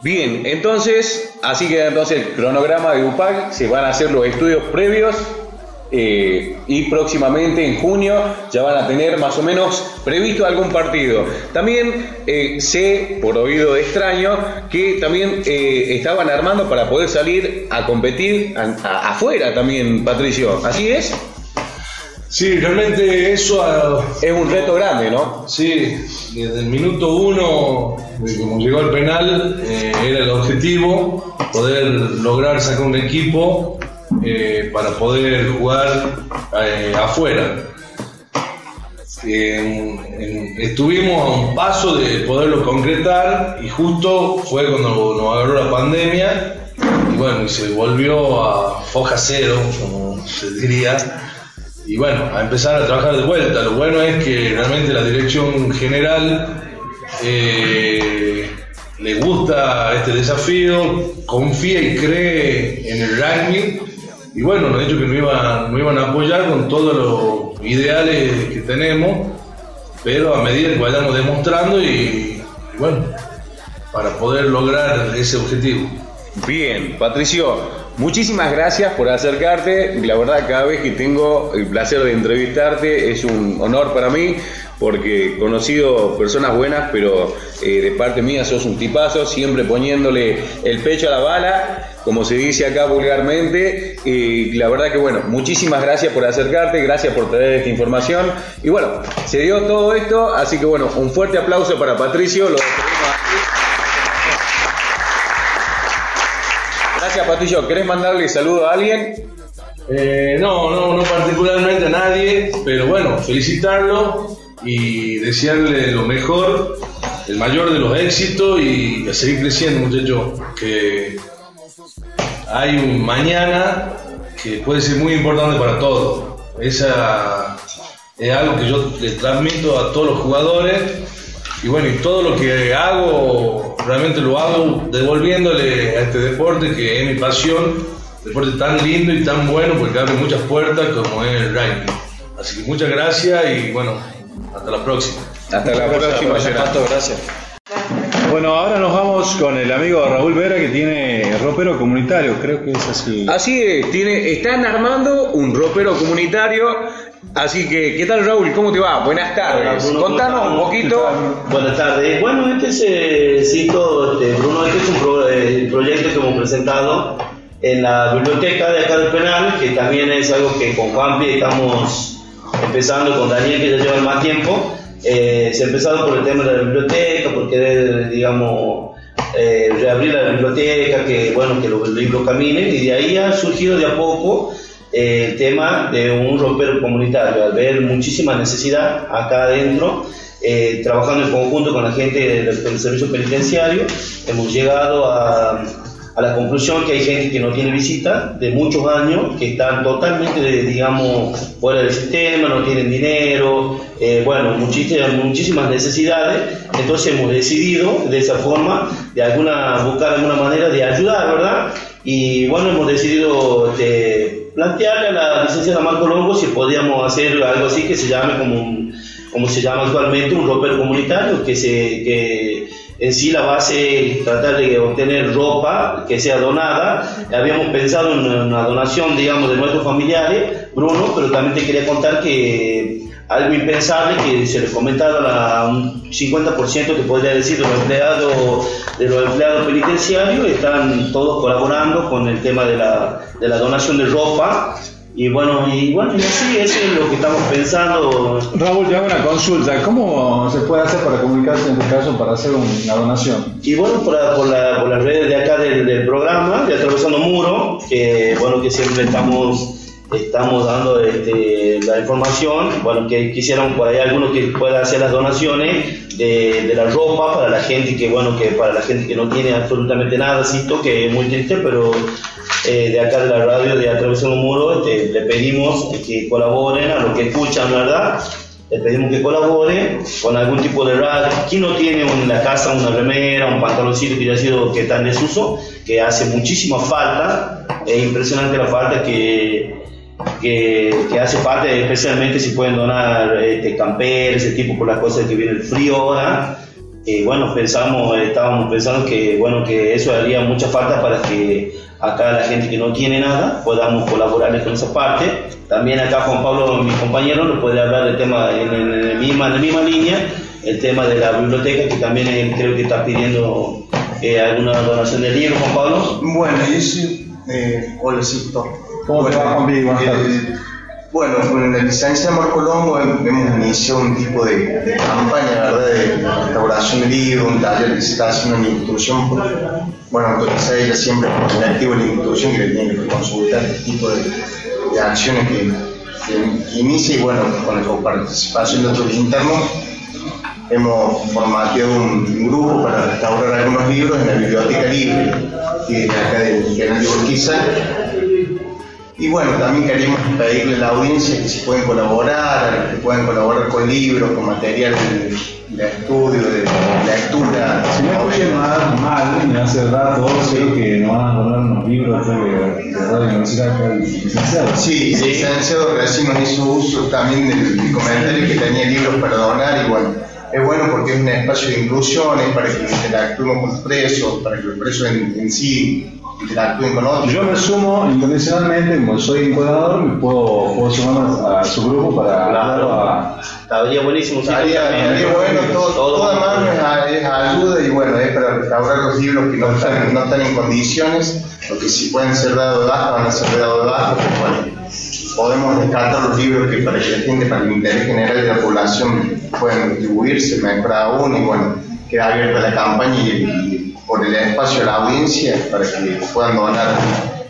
C: bien, entonces, así que entonces el cronograma de UPAC se van a hacer los estudios previos eh, y próximamente en junio ya van a tener más o menos previsto algún partido. También eh, sé, por oído extraño, que también estaban armando para poder salir a competir afuera también, Patricio. ¿Así es?
N: Sí, realmente eso ah,
C: es un reto grande, ¿no?
N: Sí, desde el minuto uno, como llegó al penal, eh, era el objetivo poder lograr sacar un equipo eh, para poder jugar eh, afuera. En- en- estuvimos a un paso de poderlo concretar y justo fue cuando nos agarró la pandemia y bueno, y se volvió a foja cero, como se diría, y bueno, a empezar a trabajar de vuelta. Lo bueno es que realmente la dirección general eh, le gusta este desafío, confía y cree en el rugby. Y bueno, nos ha dicho que nos iban, nos iban a apoyar con todos los ideales que tenemos, pero a medida que vayamos demostrando y, y bueno, para poder lograr ese objetivo.
C: Bien, Patricio, muchísimas gracias por acercarte. La verdad, cada vez que tengo el placer de entrevistarte es un honor para mí porque he conocido personas buenas, pero eh, de parte mía sos un tipazo, siempre poniéndole el pecho a la bala, como se dice acá vulgarmente. Y la verdad que bueno, muchísimas gracias por acercarte, gracias por traer esta información. Y bueno, se dio todo esto, así que bueno, un fuerte aplauso para Patricio. Lo ¿Querés mandarle saludo a alguien?
N: Eh, no, no, no particularmente a nadie, pero bueno, felicitarlo y desearle lo mejor, el mayor de los éxitos y seguir creciendo, muchachos. Que hay un mañana que puede ser muy importante para todos. Esa es algo que yo le transmito a todos los jugadores. Y bueno, y todo lo que hago, realmente lo hago devolviéndole a este deporte que es mi pasión, deporte tan lindo y tan bueno porque abre muchas puertas como es el rugby. Así que muchas gracias y bueno, hasta la próxima.
C: Hasta la próxima, Gerardo.
A: gracias. Bueno, ahora nos vamos con el amigo Raúl Vera que tiene ropero comunitario, creo que es así.
C: Así es, tiene, están armando un ropero comunitario. Así que, ¿qué tal Raúl? ¿Cómo te va? Buenas tardes.
H: Bruno,
C: Contanos
H: ¿cómo
C: un poquito.
H: Buenas tardes. Bueno, este es, eh, cito, este, Bruno, este es un pro- eh, proyecto que hemos presentado en la biblioteca de acá del penal, que también es algo que con Juanpi estamos empezando, con Daniel que ya lleva más tiempo. Eh, se ha empezado por el tema de la biblioteca, por querer, digamos, eh, reabrir la biblioteca, que bueno, que los libros caminen, y de ahí ha surgido de a poco el tema de un romper comunitario, al ver muchísima necesidad acá adentro, eh, trabajando en conjunto con la gente del, del servicio penitenciario, hemos llegado a, a la conclusión que hay gente que no tiene visita de muchos años, que están totalmente, digamos, fuera del sistema, no tienen dinero, eh, bueno, muchísimas, muchísimas necesidades, entonces hemos decidido de esa forma, de alguna, buscar alguna manera de ayudar, ¿verdad? Y bueno, hemos decidido este, plantearle a la licenciada Marco Longo si podíamos hacer algo así que se llame como, un- como se llama actualmente un ropero comunitario, que, se, que en sí la base es tratar de obtener ropa que sea donada. Habíamos pensado en una donación, digamos, de nuestros familiares, Bruno, pero también te quería contar que algo impensable que se les comentaba a un 50% que podría decir de los empleados de los empleados penitenciarios están todos colaborando con el tema de la, de la donación de ropa y bueno y bueno y así eso es lo que estamos pensando
A: Raúl, te hago una consulta. ¿Cómo se puede hacer para comunicarse en tu caso para hacer un- una donación?
H: Y bueno, por, la- por, la- por las redes de acá del, del programa, de Atravesando Muro, que bueno, que siempre estamos, estamos dando este, la información, bueno, que quisiéramos por ahí algunos que puedan hacer las donaciones de, de la ropa para la gente que, bueno, que para la gente que no tiene absolutamente nada, siento que es muy triste, pero eh, de acá de la radio de Atravesando Muro, este, le pedimos que colaboren a los que escuchan, ¿verdad? le pedimos que colabore con algún tipo de rap. ¿Quién no tiene en la casa una remera, un pantaloncito que ya ha sido que está en desuso? Que hace muchísima falta. Es impresionante la falta que, que, que hace falta, especialmente si pueden donar este, camper, ese tipo por las cosas que viene el frío ahora. eh, bueno, pensamos, estábamos pensando que, bueno, que eso haría mucha falta para que acá la gente que no tiene nada podamos colaborarles con esa parte. También acá Juan Pablo, mi compañero, nos puede hablar del tema en, en- en misma, en la misma línea, el tema de la biblioteca, que también él creo que está pidiendo eh, alguna donación de libros, Juan Pablo.
J: Bueno, yo soy. Eh, hola, Sisto.
A: ¿Cómo te va? Buenas tardes.
J: Bueno, con la licencia Marco Longo hem- hemos iniciado un tipo de, de campaña, ¿verdad? De restauración de libros, un taller que se está haciendo en la institución. Bueno, autorizada ella siempre el activo de la institución que le tiene que consultar este tipo de, de acciones que, que inicia y bueno, con la participación de otros internos hemos formateado un, grupo para restaurar algunos libros en la biblioteca libre, que es de acá del canal de Urquiza. Y bueno, también queríamos pedirle a la audiencia que si pueden colaborar, que puedan colaborar con libros, con material de, de estudio, de lectura.
A: Si no escuché mal, mal, me hace rato, creo que nos van a donar unos libros de, de Radio Universidad acá el licenciado.
J: Sí, el licenciado recién nos hizo uso también del, del comentario que tenía libros para donar y bueno, es bueno porque es un espacio de inclusión, es para que interactuemos con los presos, para que los presos en, en sí interactúen con otros.
A: Yo me sumo incondicionalmente, como soy encuadrador, me puedo, puedo sumar a, su grupo para ayudarlo a...
H: Estaría buenísimo.
J: Estaría, bueno, todo, toda mano es, es ayuda y bueno, es para restaurar los libros que no están, no están en condiciones, o que si pueden ser dados baja, van a ser dados baja, bueno, podemos descartar los libros que para que la gente, para el interés general de la población puedan distribuirse, mejor aún, y bueno, queda abierta la campaña y, y por el espacio de la audiencia para que puedan donar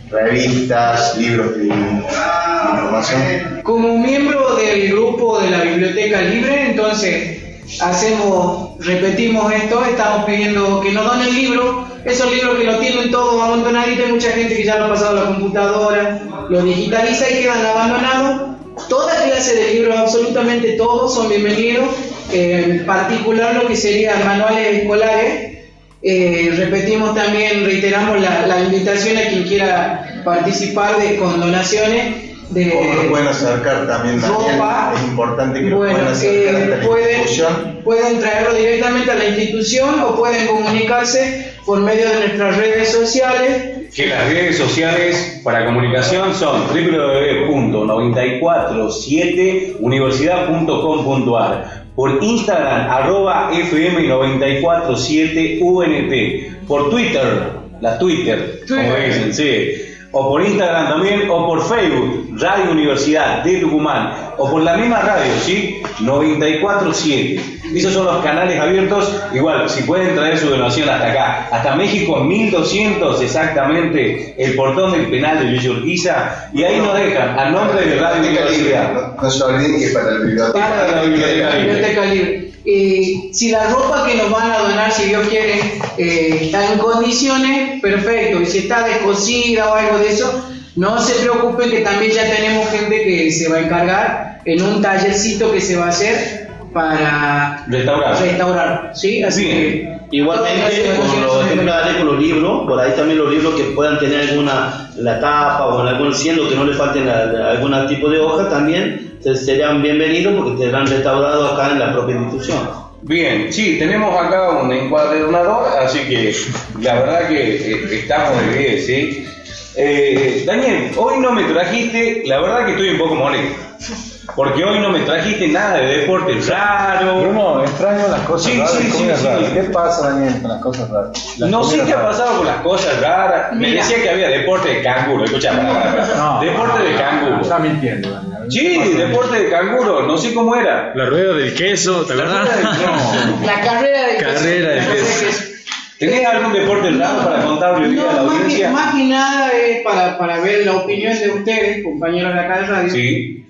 J: revistas, libros de, información.
F: Como miembro del grupo de la Biblioteca Libre, entonces hacemos, repetimos esto, estamos pidiendo que nos donen libros, esos libros que lo tienen todos abandonaditos, hay mucha gente que ya lo ha pasado a la computadora, lo digitaliza y quedan abandonados. Toda clase de libros, absolutamente todos son bienvenidos, en particular lo que serían manuales escolares. Eh, repetimos también, reiteramos la, la invitación a quien quiera participar de, con donaciones de,
J: O lo pueden acercar también,
F: ropa.
J: es importante que lo
F: Bueno,
J: puedan acercar
F: eh,
J: hasta la
F: pueden,
J: institución.
F: pueden traerlo directamente a la institución o pueden comunicarse por medio de nuestras redes sociales.
C: Que las redes sociales para comunicación son www.947universidad.com.ar por Instagram arroba fm947unt por Twitter, la Twitter, como
F: Twitter.
C: dicen, sí. O por Instagram también, o por Facebook, Radio Universidad de Tucumán, o por la misma radio, ¿sí? 947. Esos son los canales abiertos. Igual, si pueden traer su donación hasta acá, hasta México 1200 exactamente, el portón del penal de Villa Urquiza, y ahí nos dejan, a nombre de Radio Universidad.
J: No, no se olviden que para la biblioteca,
F: Para
C: la biblioteca libre.
F: Biblioteca Libre. Eh, si la ropa que nos van a donar, si Dios quiere, eh, está en condiciones, perfecto. Y si está descosida o algo de eso, no se preocupen que también ya tenemos gente que se va a encargar en un tallercito que se va a hacer para
C: Restaurar.
F: restaurar. ¿sí? Así que
H: Igualmente, con los
F: son
H: ejemplares, con los libros, por ahí también los libros que puedan tener alguna la tapa o en algún siendo que no le falten la- la- algún tipo de hoja, también se- serían bienvenidos porque serán restaurados acá en la propia institución.
C: Bien, sí, tenemos acá un encuadre donador, así que la verdad que eh, estamos de 10, ¿sí? Eh, Daniel, hoy no me trajiste, la verdad que estoy un poco molesto. Porque hoy no me trajiste nada de deporte raro.
A: Bruno, extraño las cosas
C: Sí,
A: raras,
C: sí, sí,
A: raras. ¿Qué pasa, Daniel, con las cosas raras? Las
C: No sé qué ha
A: raras.
C: pasado con las cosas raras. Me
F: Mira.
C: decía que había deporte de canguro. Escucha.
A: No,
C: deporte de canguro.
A: Está mintiendo, Daniel.
C: Sí, deporte de canguro. No sé cómo era.
M: La rueda del queso, ¿te acordás?
C: No.
F: La carrera de
M: Carrera de
F: no sé
M: queso.
F: qué es.
C: ¿Tenés algún deporte raro para contar hoy día a la
F: No, más que,
C: audiencia?
F: más que nada es para, para ver la opinión de ustedes, compañeros de acá de radio.
C: Sí.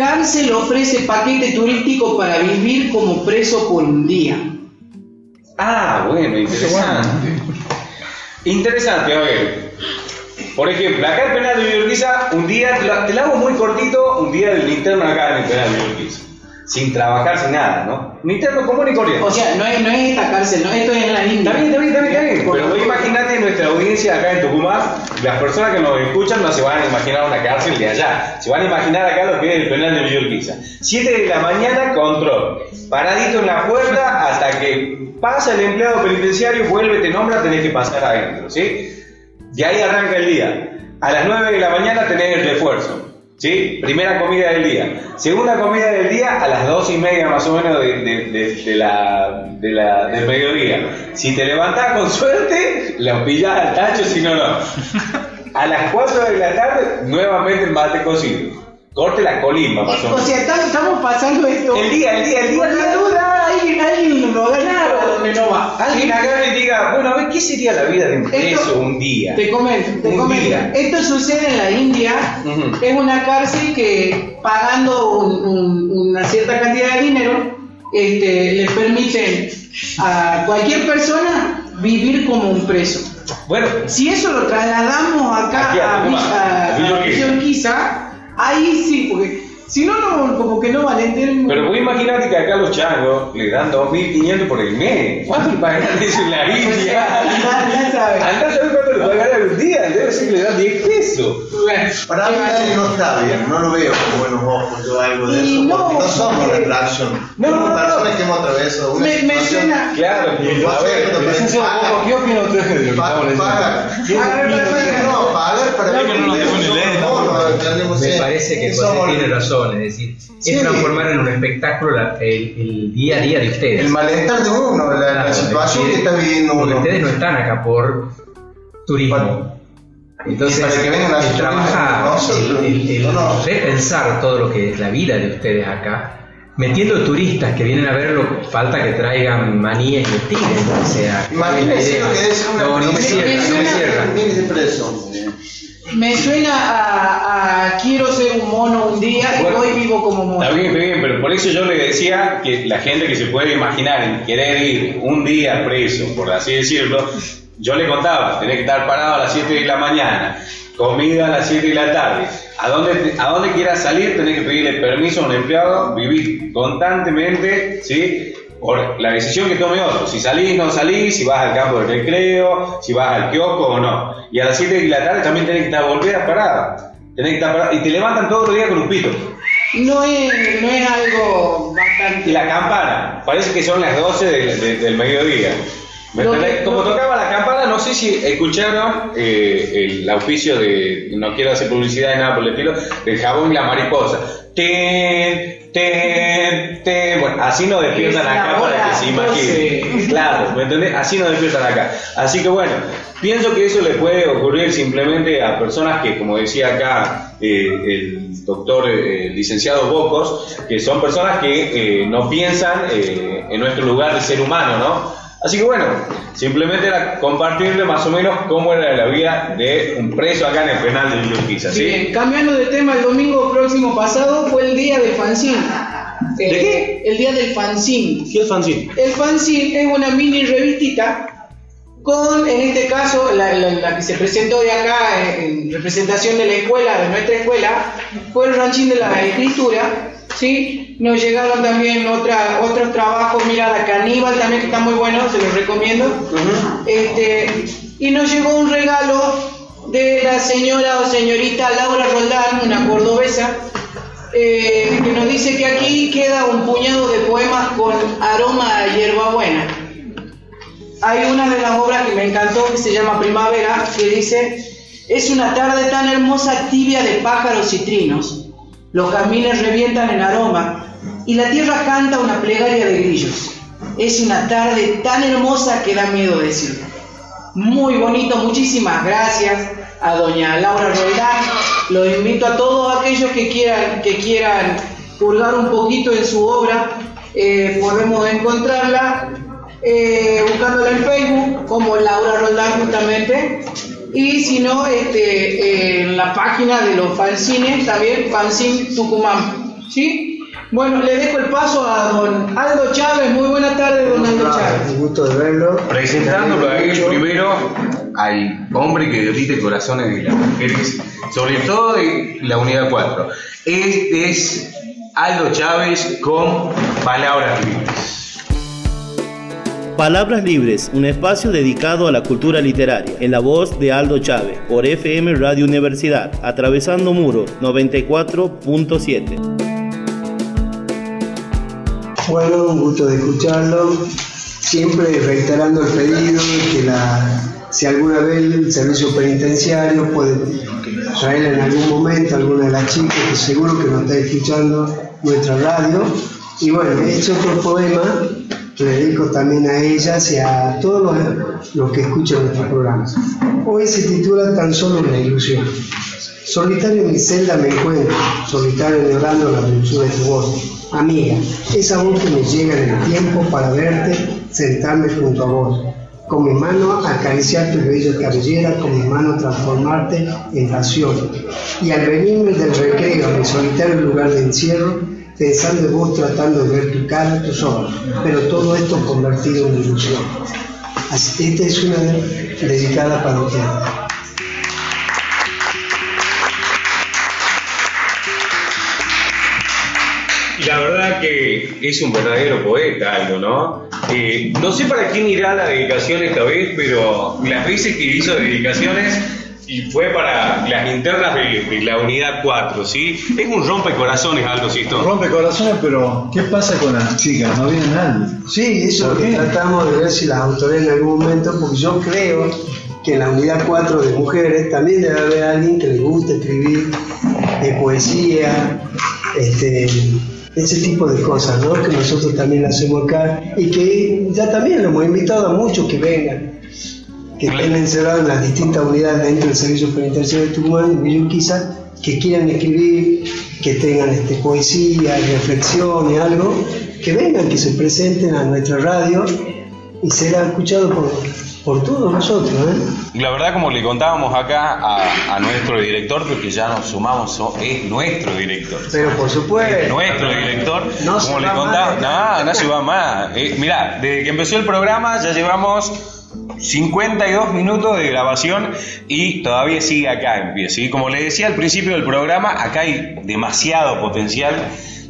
F: Cárcel ofrece paquete turístico para vivir como preso por un día.
C: Ah, bueno, interesante. Interesante, a ver. Por ejemplo, acá el penal de Villurquiza, un día, te la hago muy cortito, un día del interno acá en el penal de Villurquiza. Sin trabajar, sin nada, ¿no? Un interno común y corriente.
F: O sea, no es, no es esta cárcel, no, esto es en la India.
C: Está bien, está bien, está bien, está bien.
F: Por
C: Pero imagínate nuestra audiencia acá en Tucumán, las personas que nos escuchan no se van a imaginar una cárcel de allá, se van a imaginar acá lo que es el penal de Villurquiza. 7 de la mañana, control. Paradito en la puerta hasta que pasa el empleado penitenciario, vuelve, te nombra, tenés que pasar adentro, ¿sí? Y ahí arranca el día. A las 9 de la mañana tenés el refuerzo. ¿Sí? Primera comida del día. Segunda comida del día a las dos y media más o menos de, de- de- de la, de la- del mediodía. Si te levantás con suerte, lo pillás al tacho, si no, no. A las 4 de la tarde, nuevamente mate cocido. Corte la colimba más o
F: sea, estamos, estamos pasando esto.
C: El día, el día, el día.
F: Por la duda, alguien, alguien lo ganara donde no va.
C: Alguien acá le diga, bueno, a ver, ¿qué sería la vida de un
F: Esto-
C: preso un día?
F: Te comento, te
C: Un
F: comento.
C: día.
F: Esto sucede en la India.
C: Ujú.
F: Es una cárcel que pagando un- un- una cierta cantidad de dinero este, le permiten a cualquier persona vivir como un preso.
C: Bueno,
F: Si eso lo trasladamos acá
C: a
F: Villa-
C: a
F: a, a. Villa ahí sí, porque si no, no, como que no vale.
C: Pero vos imaginate que acá los changos le dan 2.500 por el mes. ¿Cuánto pagan eso en la India?
F: Andá
C: a saber le pagarán al día. Debe ser que le dan 10 pesos.
J: Para mí nadie no está bien, no lo veo con buenos ojos yo algo de eso,
F: no,
J: porque no somos
F: porque-
J: retracción.
F: No, no, no.
J: personas que hemos atravesado una
F: Me- me
J: situación.
F: suena-
C: Claro, a ver,
N: ¿qué opina usted de lo que
J: No, pagar para
N: No,
O: Me parece que José tiene razón, es decir,
J: Sí.
O: es transformar en un espectáculo la- el, el día a día de ustedes.
J: El malestar de uno, la, situación que está viviendo
O: porque
J: uno.
O: Ustedes no están acá por turismo. Entonces,
J: para que vengan a
O: el
J: hacer
O: trabajar,
J: nosotros,
O: el, el- el
J: no, no.
O: repensar todo lo que es la vida de ustedes acá, metiendo turistas que vienen a verlo, falta que traigan manías y estilen, o sea, ¿cuál es la
J: Imagínense lo que es una
O: No, no me cierra, no me cierra.
J: De.
F: Me suena a, a quiero ser un mono un día y hoy vivo como mono.
C: Está bien, está bien, pero por eso yo le decía que la gente que se puede imaginar en querer ir un día preso, por así decirlo, yo le contaba, tenés que estar parado a las 7 de la mañana, comida a las 7 de la tarde. A donde, a donde quieras salir, tenés que pedirle permiso a un empleado, vivir constantemente, ¿sí? Por la decisión que tome otro. Si salís, no salís, si vas al campo de recreo, si vas al kiosco o no. Y a las 7 de la tarde también tenés que estar volver parada. Tenés que estar. Y te levantan todos los días con un pito.
F: No es, no es algo bastante.
C: Y la campana, parece que son las 12 del, de- del mediodía. Como tocaba la campana, no sé si escucharon eh, el auspicio de, no quiero hacer publicidad de nada por el estilo, del jabón y la mariposa. Ten, ten, ten. Bueno, así nos despiertan acá para que se imaginen.
F: 12.
C: Claro, ¿me entendés? Así nos despiertan acá. Así que bueno, pienso que eso le puede ocurrir simplemente a personas que, como decía acá eh, el doctor eh, licenciado Bocos, que son personas que eh, no piensan eh, en nuestro lugar de ser humano, ¿no? Así que bueno, simplemente era compartirle más o menos cómo era la vida de un preso acá en el penal de Villa ¿sí?
F: Bien, cambiando de tema, el domingo próximo pasado fue el día del fanzine.
C: ¿De
F: Eh,
C: qué?
F: El día del fanzine.
C: ¿Qué es fanzine?
F: El fanzine es una mini revistita con, en este caso, la, la- la que se presentó de acá en, en representación de la escuela, de nuestra escuela, fue el ranchín de la escritura. ¿Sí? Nos llegaron también otra, otros trabajos, mira, la caníbal también que está muy bueno, se los recomiendo. este, y nos llegó un regalo de la señora o señorita Laura Roldán, una cordobesa, eh, que nos dice que aquí queda un puñado de poemas con aroma a hierbabuena. Hay una de las obras que me encantó que se llama Primavera, que dice, es una tarde tan hermosa, tibia de pájaros y trinos. Los jazmines revientan en aroma y la tierra canta una plegaria de grillos. Es una tarde tan hermosa que da miedo decirlo. Muy bonito, muchísimas gracias a doña Laura Roldán. Los invito a todos aquellos que quieran, que quieran un poquito en su obra. eh, podemos encontrarla eh, buscándola en Facebook como Laura Roldán justamente. Y si no, este, en la página de los fanzines, también Fanzine Tucumán. ¿Sí? Bueno, le dejo el paso a don Aldo Chávez. Muy buena tarde, don Aldo Chávez.
K: Un gusto de verlo.
C: Presentándolo a él primero al hombre que debilita el corazón de las mujeres, sobre todo de la unidad 4. Este es Aldo Chávez con Palabras Libres.
H: Palabras Libres, un espacio dedicado a la cultura literaria, en la voz de Aldo Chávez, por FM Radio Universidad, atravesando muros 94.7.
K: Bueno, un gusto de escucharlo. Siempre reiterando el pedido de que la, si alguna vez el servicio penitenciario puede traer en algún momento a alguna de las chicas que seguro que nos está escuchando nuestra radio. Y bueno, he hecho otro poema le dedico también a ellas y a todos los, que escuchan nuestros programas. Hoy se titula Tan solo una ilusión. Solitario en mi celda me encuentro, solitario llorando la dulzura de tu voz. Amiga, esa voz que me llega en el tiempo para verte, sentarme junto a vos. Con mi mano acariciar tu bello cabellera, con mi mano transformarte en pasión. Y al venirme del recreo a mi solitario lugar de encierro, pensando en vos tratando de ver tu cara, tus ojos, pero todo esto convertido en ilusión. Así, esta es una dedicada para usted.
C: La verdad que es un verdadero poeta, Aldo, ¿no? Eh, no sé para quién irá la dedicación esta vez, pero las veces que hizo dedicaciones y fue para las internas de, de la unidad 4, ¿sí? Es un rompecorazones, Aldo Sisto.
A: Rompe corazones, pero ¿qué pasa con las chicas? ¿No viene nadie?
K: Sí, eso
A: ¿Por
K: lo que tratamos de ver si las autores en algún momento, porque yo creo que en la unidad 4 de mujeres también debe haber alguien que le guste escribir de poesía, este, ese tipo de cosas, ¿no? Que nosotros también hacemos acá y que ya también lo hemos invitado a muchos que vengan, que estén encerrados en las distintas unidades dentro del Servicio Penitenciario de Tucumán, Villurquiza, que quieran escribir, que tengan este, poesía, reflexiones, algo, que vengan, que se presenten a nuestra radio y será escuchado por, por todos nosotros. ¿eh?
C: La verdad, como le contábamos acá a, a nuestro director, porque ya nos sumamos, so- es nuestro director.
K: Pero por supuesto.
C: Es nuestro director.
K: No
C: como
K: se
C: le
K: más.
C: no, no se va más. Eh, mirá, desde que empezó el programa ya llevamos 52 minutos de grabación y todavía sigue acá en pie. ¿sí? Como le decía al principio del programa, acá hay demasiado potencial.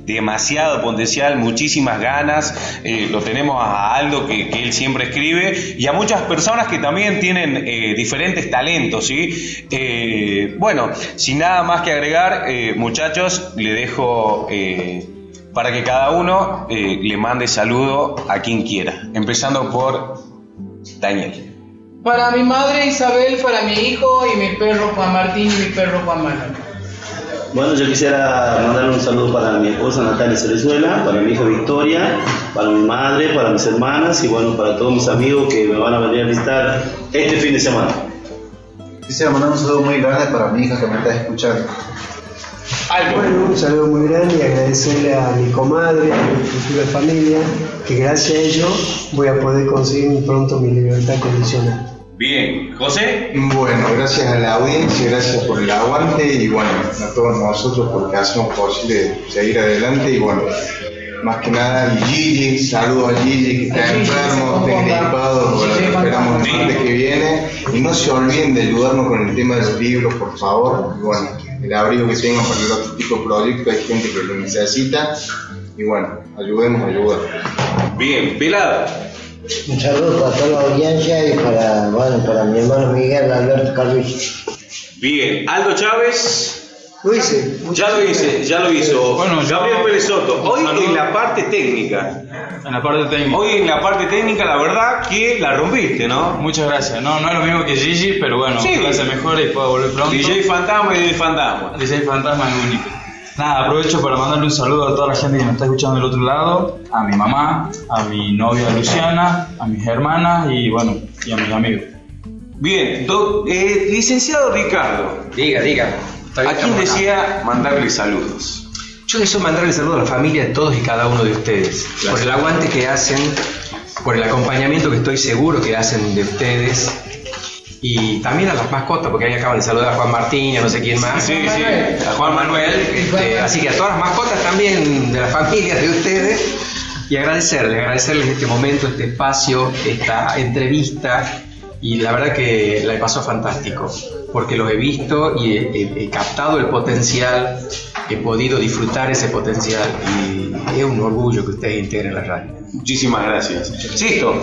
C: Demasiado potencial, muchísimas ganas. eh, lo tenemos a Aldo que, él siempre escribe y a muchas personas que también tienen eh, diferentes talentos. ¿sí? Eh, bueno, sin nada más que agregar, muchachos, le dejo para que cada uno le mande saludo a quien quiera, empezando por Daniel.
F: Para mi madre Isabel, para mi hijo y mi perro Juan Martín y mi perro Juan Manuel.
H: Bueno, yo quisiera mandarle un saludo para mi esposa Natalia Cerezuela, para mi hija Victoria, para mi madre, para mis hermanas y bueno, para todos mis amigos que me van a venir a visitar este fin de semana.
J: Quisiera mandar un saludo muy grande para mi hija que me está escuchando.
K: Bueno, un saludo muy grande y agradecerle a mi comadre, a mi futura familia, que gracias a ellos voy a poder conseguir pronto mi libertad condicional.
C: Bien, José.
J: Bueno, gracias a la audiencia, gracias por el aguante y bueno, a todos nosotros porque hacemos posible seguir adelante y bueno, más que nada Gigi, saludo a Gigi que está enfermo, está gripado, bueno, lo esperamos el martes que viene. Y no se olviden de ayudarnos con el tema de los libros, por favor, y bueno, el abrigo que tengan para el otro tipo de proyectos, hay gente que lo necesita y bueno, ayudemos a ayudar.
C: Bien, Pelada.
P: Un saludo para toda la audiencia y para, bueno, para mi hermano Miguel Alberto Carlucci.
C: Bien, Aldo Chávez.
K: Lo hice.
C: Ya lo hice, ya lo hizo.
M: Bueno,
C: Gabriel Pérez Soto. Hoy en la parte técnica.
M: En la parte técnica.
C: Hoy en la parte técnica, la verdad que la rompiste, ¿no?
M: Muchas gracias. No, no es lo mismo que Gigi, pero bueno,
C: Sí.
M: se mejore y pueda volver pronto.
C: DJ Fantasma y DJ Fantasma.
M: DJ Fantasma es único. Nada, aprovecho para mandarle un saludo a toda la gente que me está escuchando del otro lado, a mi mamá, a mi novia Luciana, a mis hermanas y bueno, y a mis amigos.
C: Bien, do- eh, licenciado Ricardo.
G: Diga, diga.
C: ¿A quién decía mandarle saludos?
G: Yo deseo mandarle saludos a la familia de todos y cada uno de ustedes. Por el aguante que hacen, por el acompañamiento que estoy seguro que hacen de ustedes. Y también a las mascotas, porque ahí acaban de saludar a Juan Martín y a no sé quién más.
C: Sí, sí,
G: A Juan Manuel. este, así que a todas las mascotas también de la familia de ustedes. Y agradecerles, agradecerles este momento, este espacio, esta entrevista
O: y la verdad que la pasado fantástico, porque los he visto y he, he- he captado el potencial, he podido disfrutar ese potencial y es un orgullo que ustedes integren la radio.
C: Muchísimas gracias. Sisto.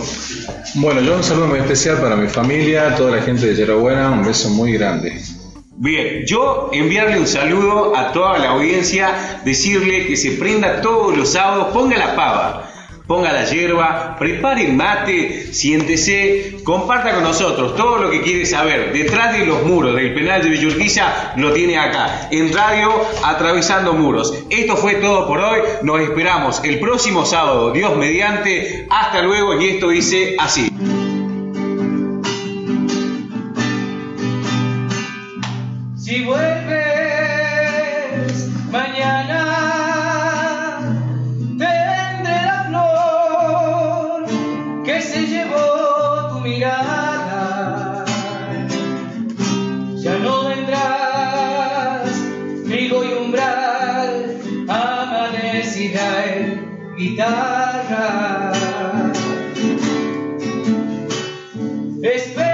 A: Bueno, yo un saludo muy especial para mi familia, toda la gente de Yerabuena, un beso muy grande.
C: Bien, yo enviarle un saludo a toda la audiencia, decirle que se prenda todos los sábados, ponga la pava, ponga la hierba, prepare el mate, siéntese, comparta con nosotros todo lo que quiere saber. Detrás de los muros del penal de Villurquiza lo tiene acá, en radio, atravesando muros. Esto fue todo por hoy, nos esperamos el próximo sábado, Dios mediante, hasta luego y esto dice así.
B: Amanecida en guitarra. Espero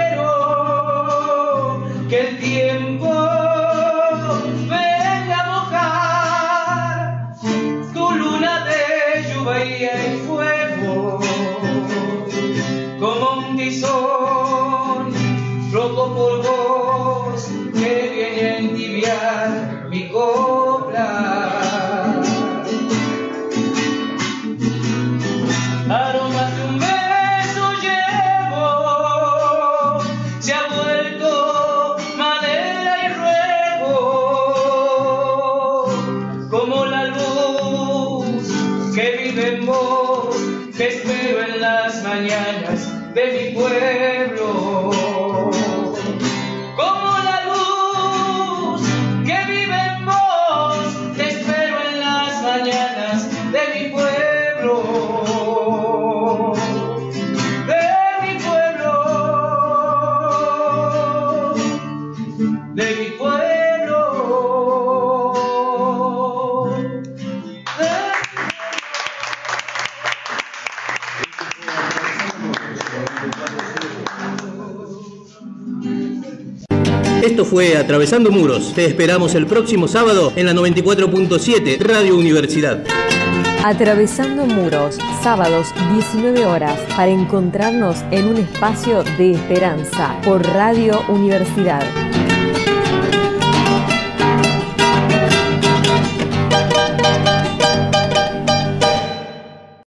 Q: fue Atravesando Muros. Te esperamos el próximo sábado en la 94.7 Radio Universidad.
R: Atravesando muros, sábados 19 horas, para encontrarnos en un espacio de esperanza por Radio Universidad.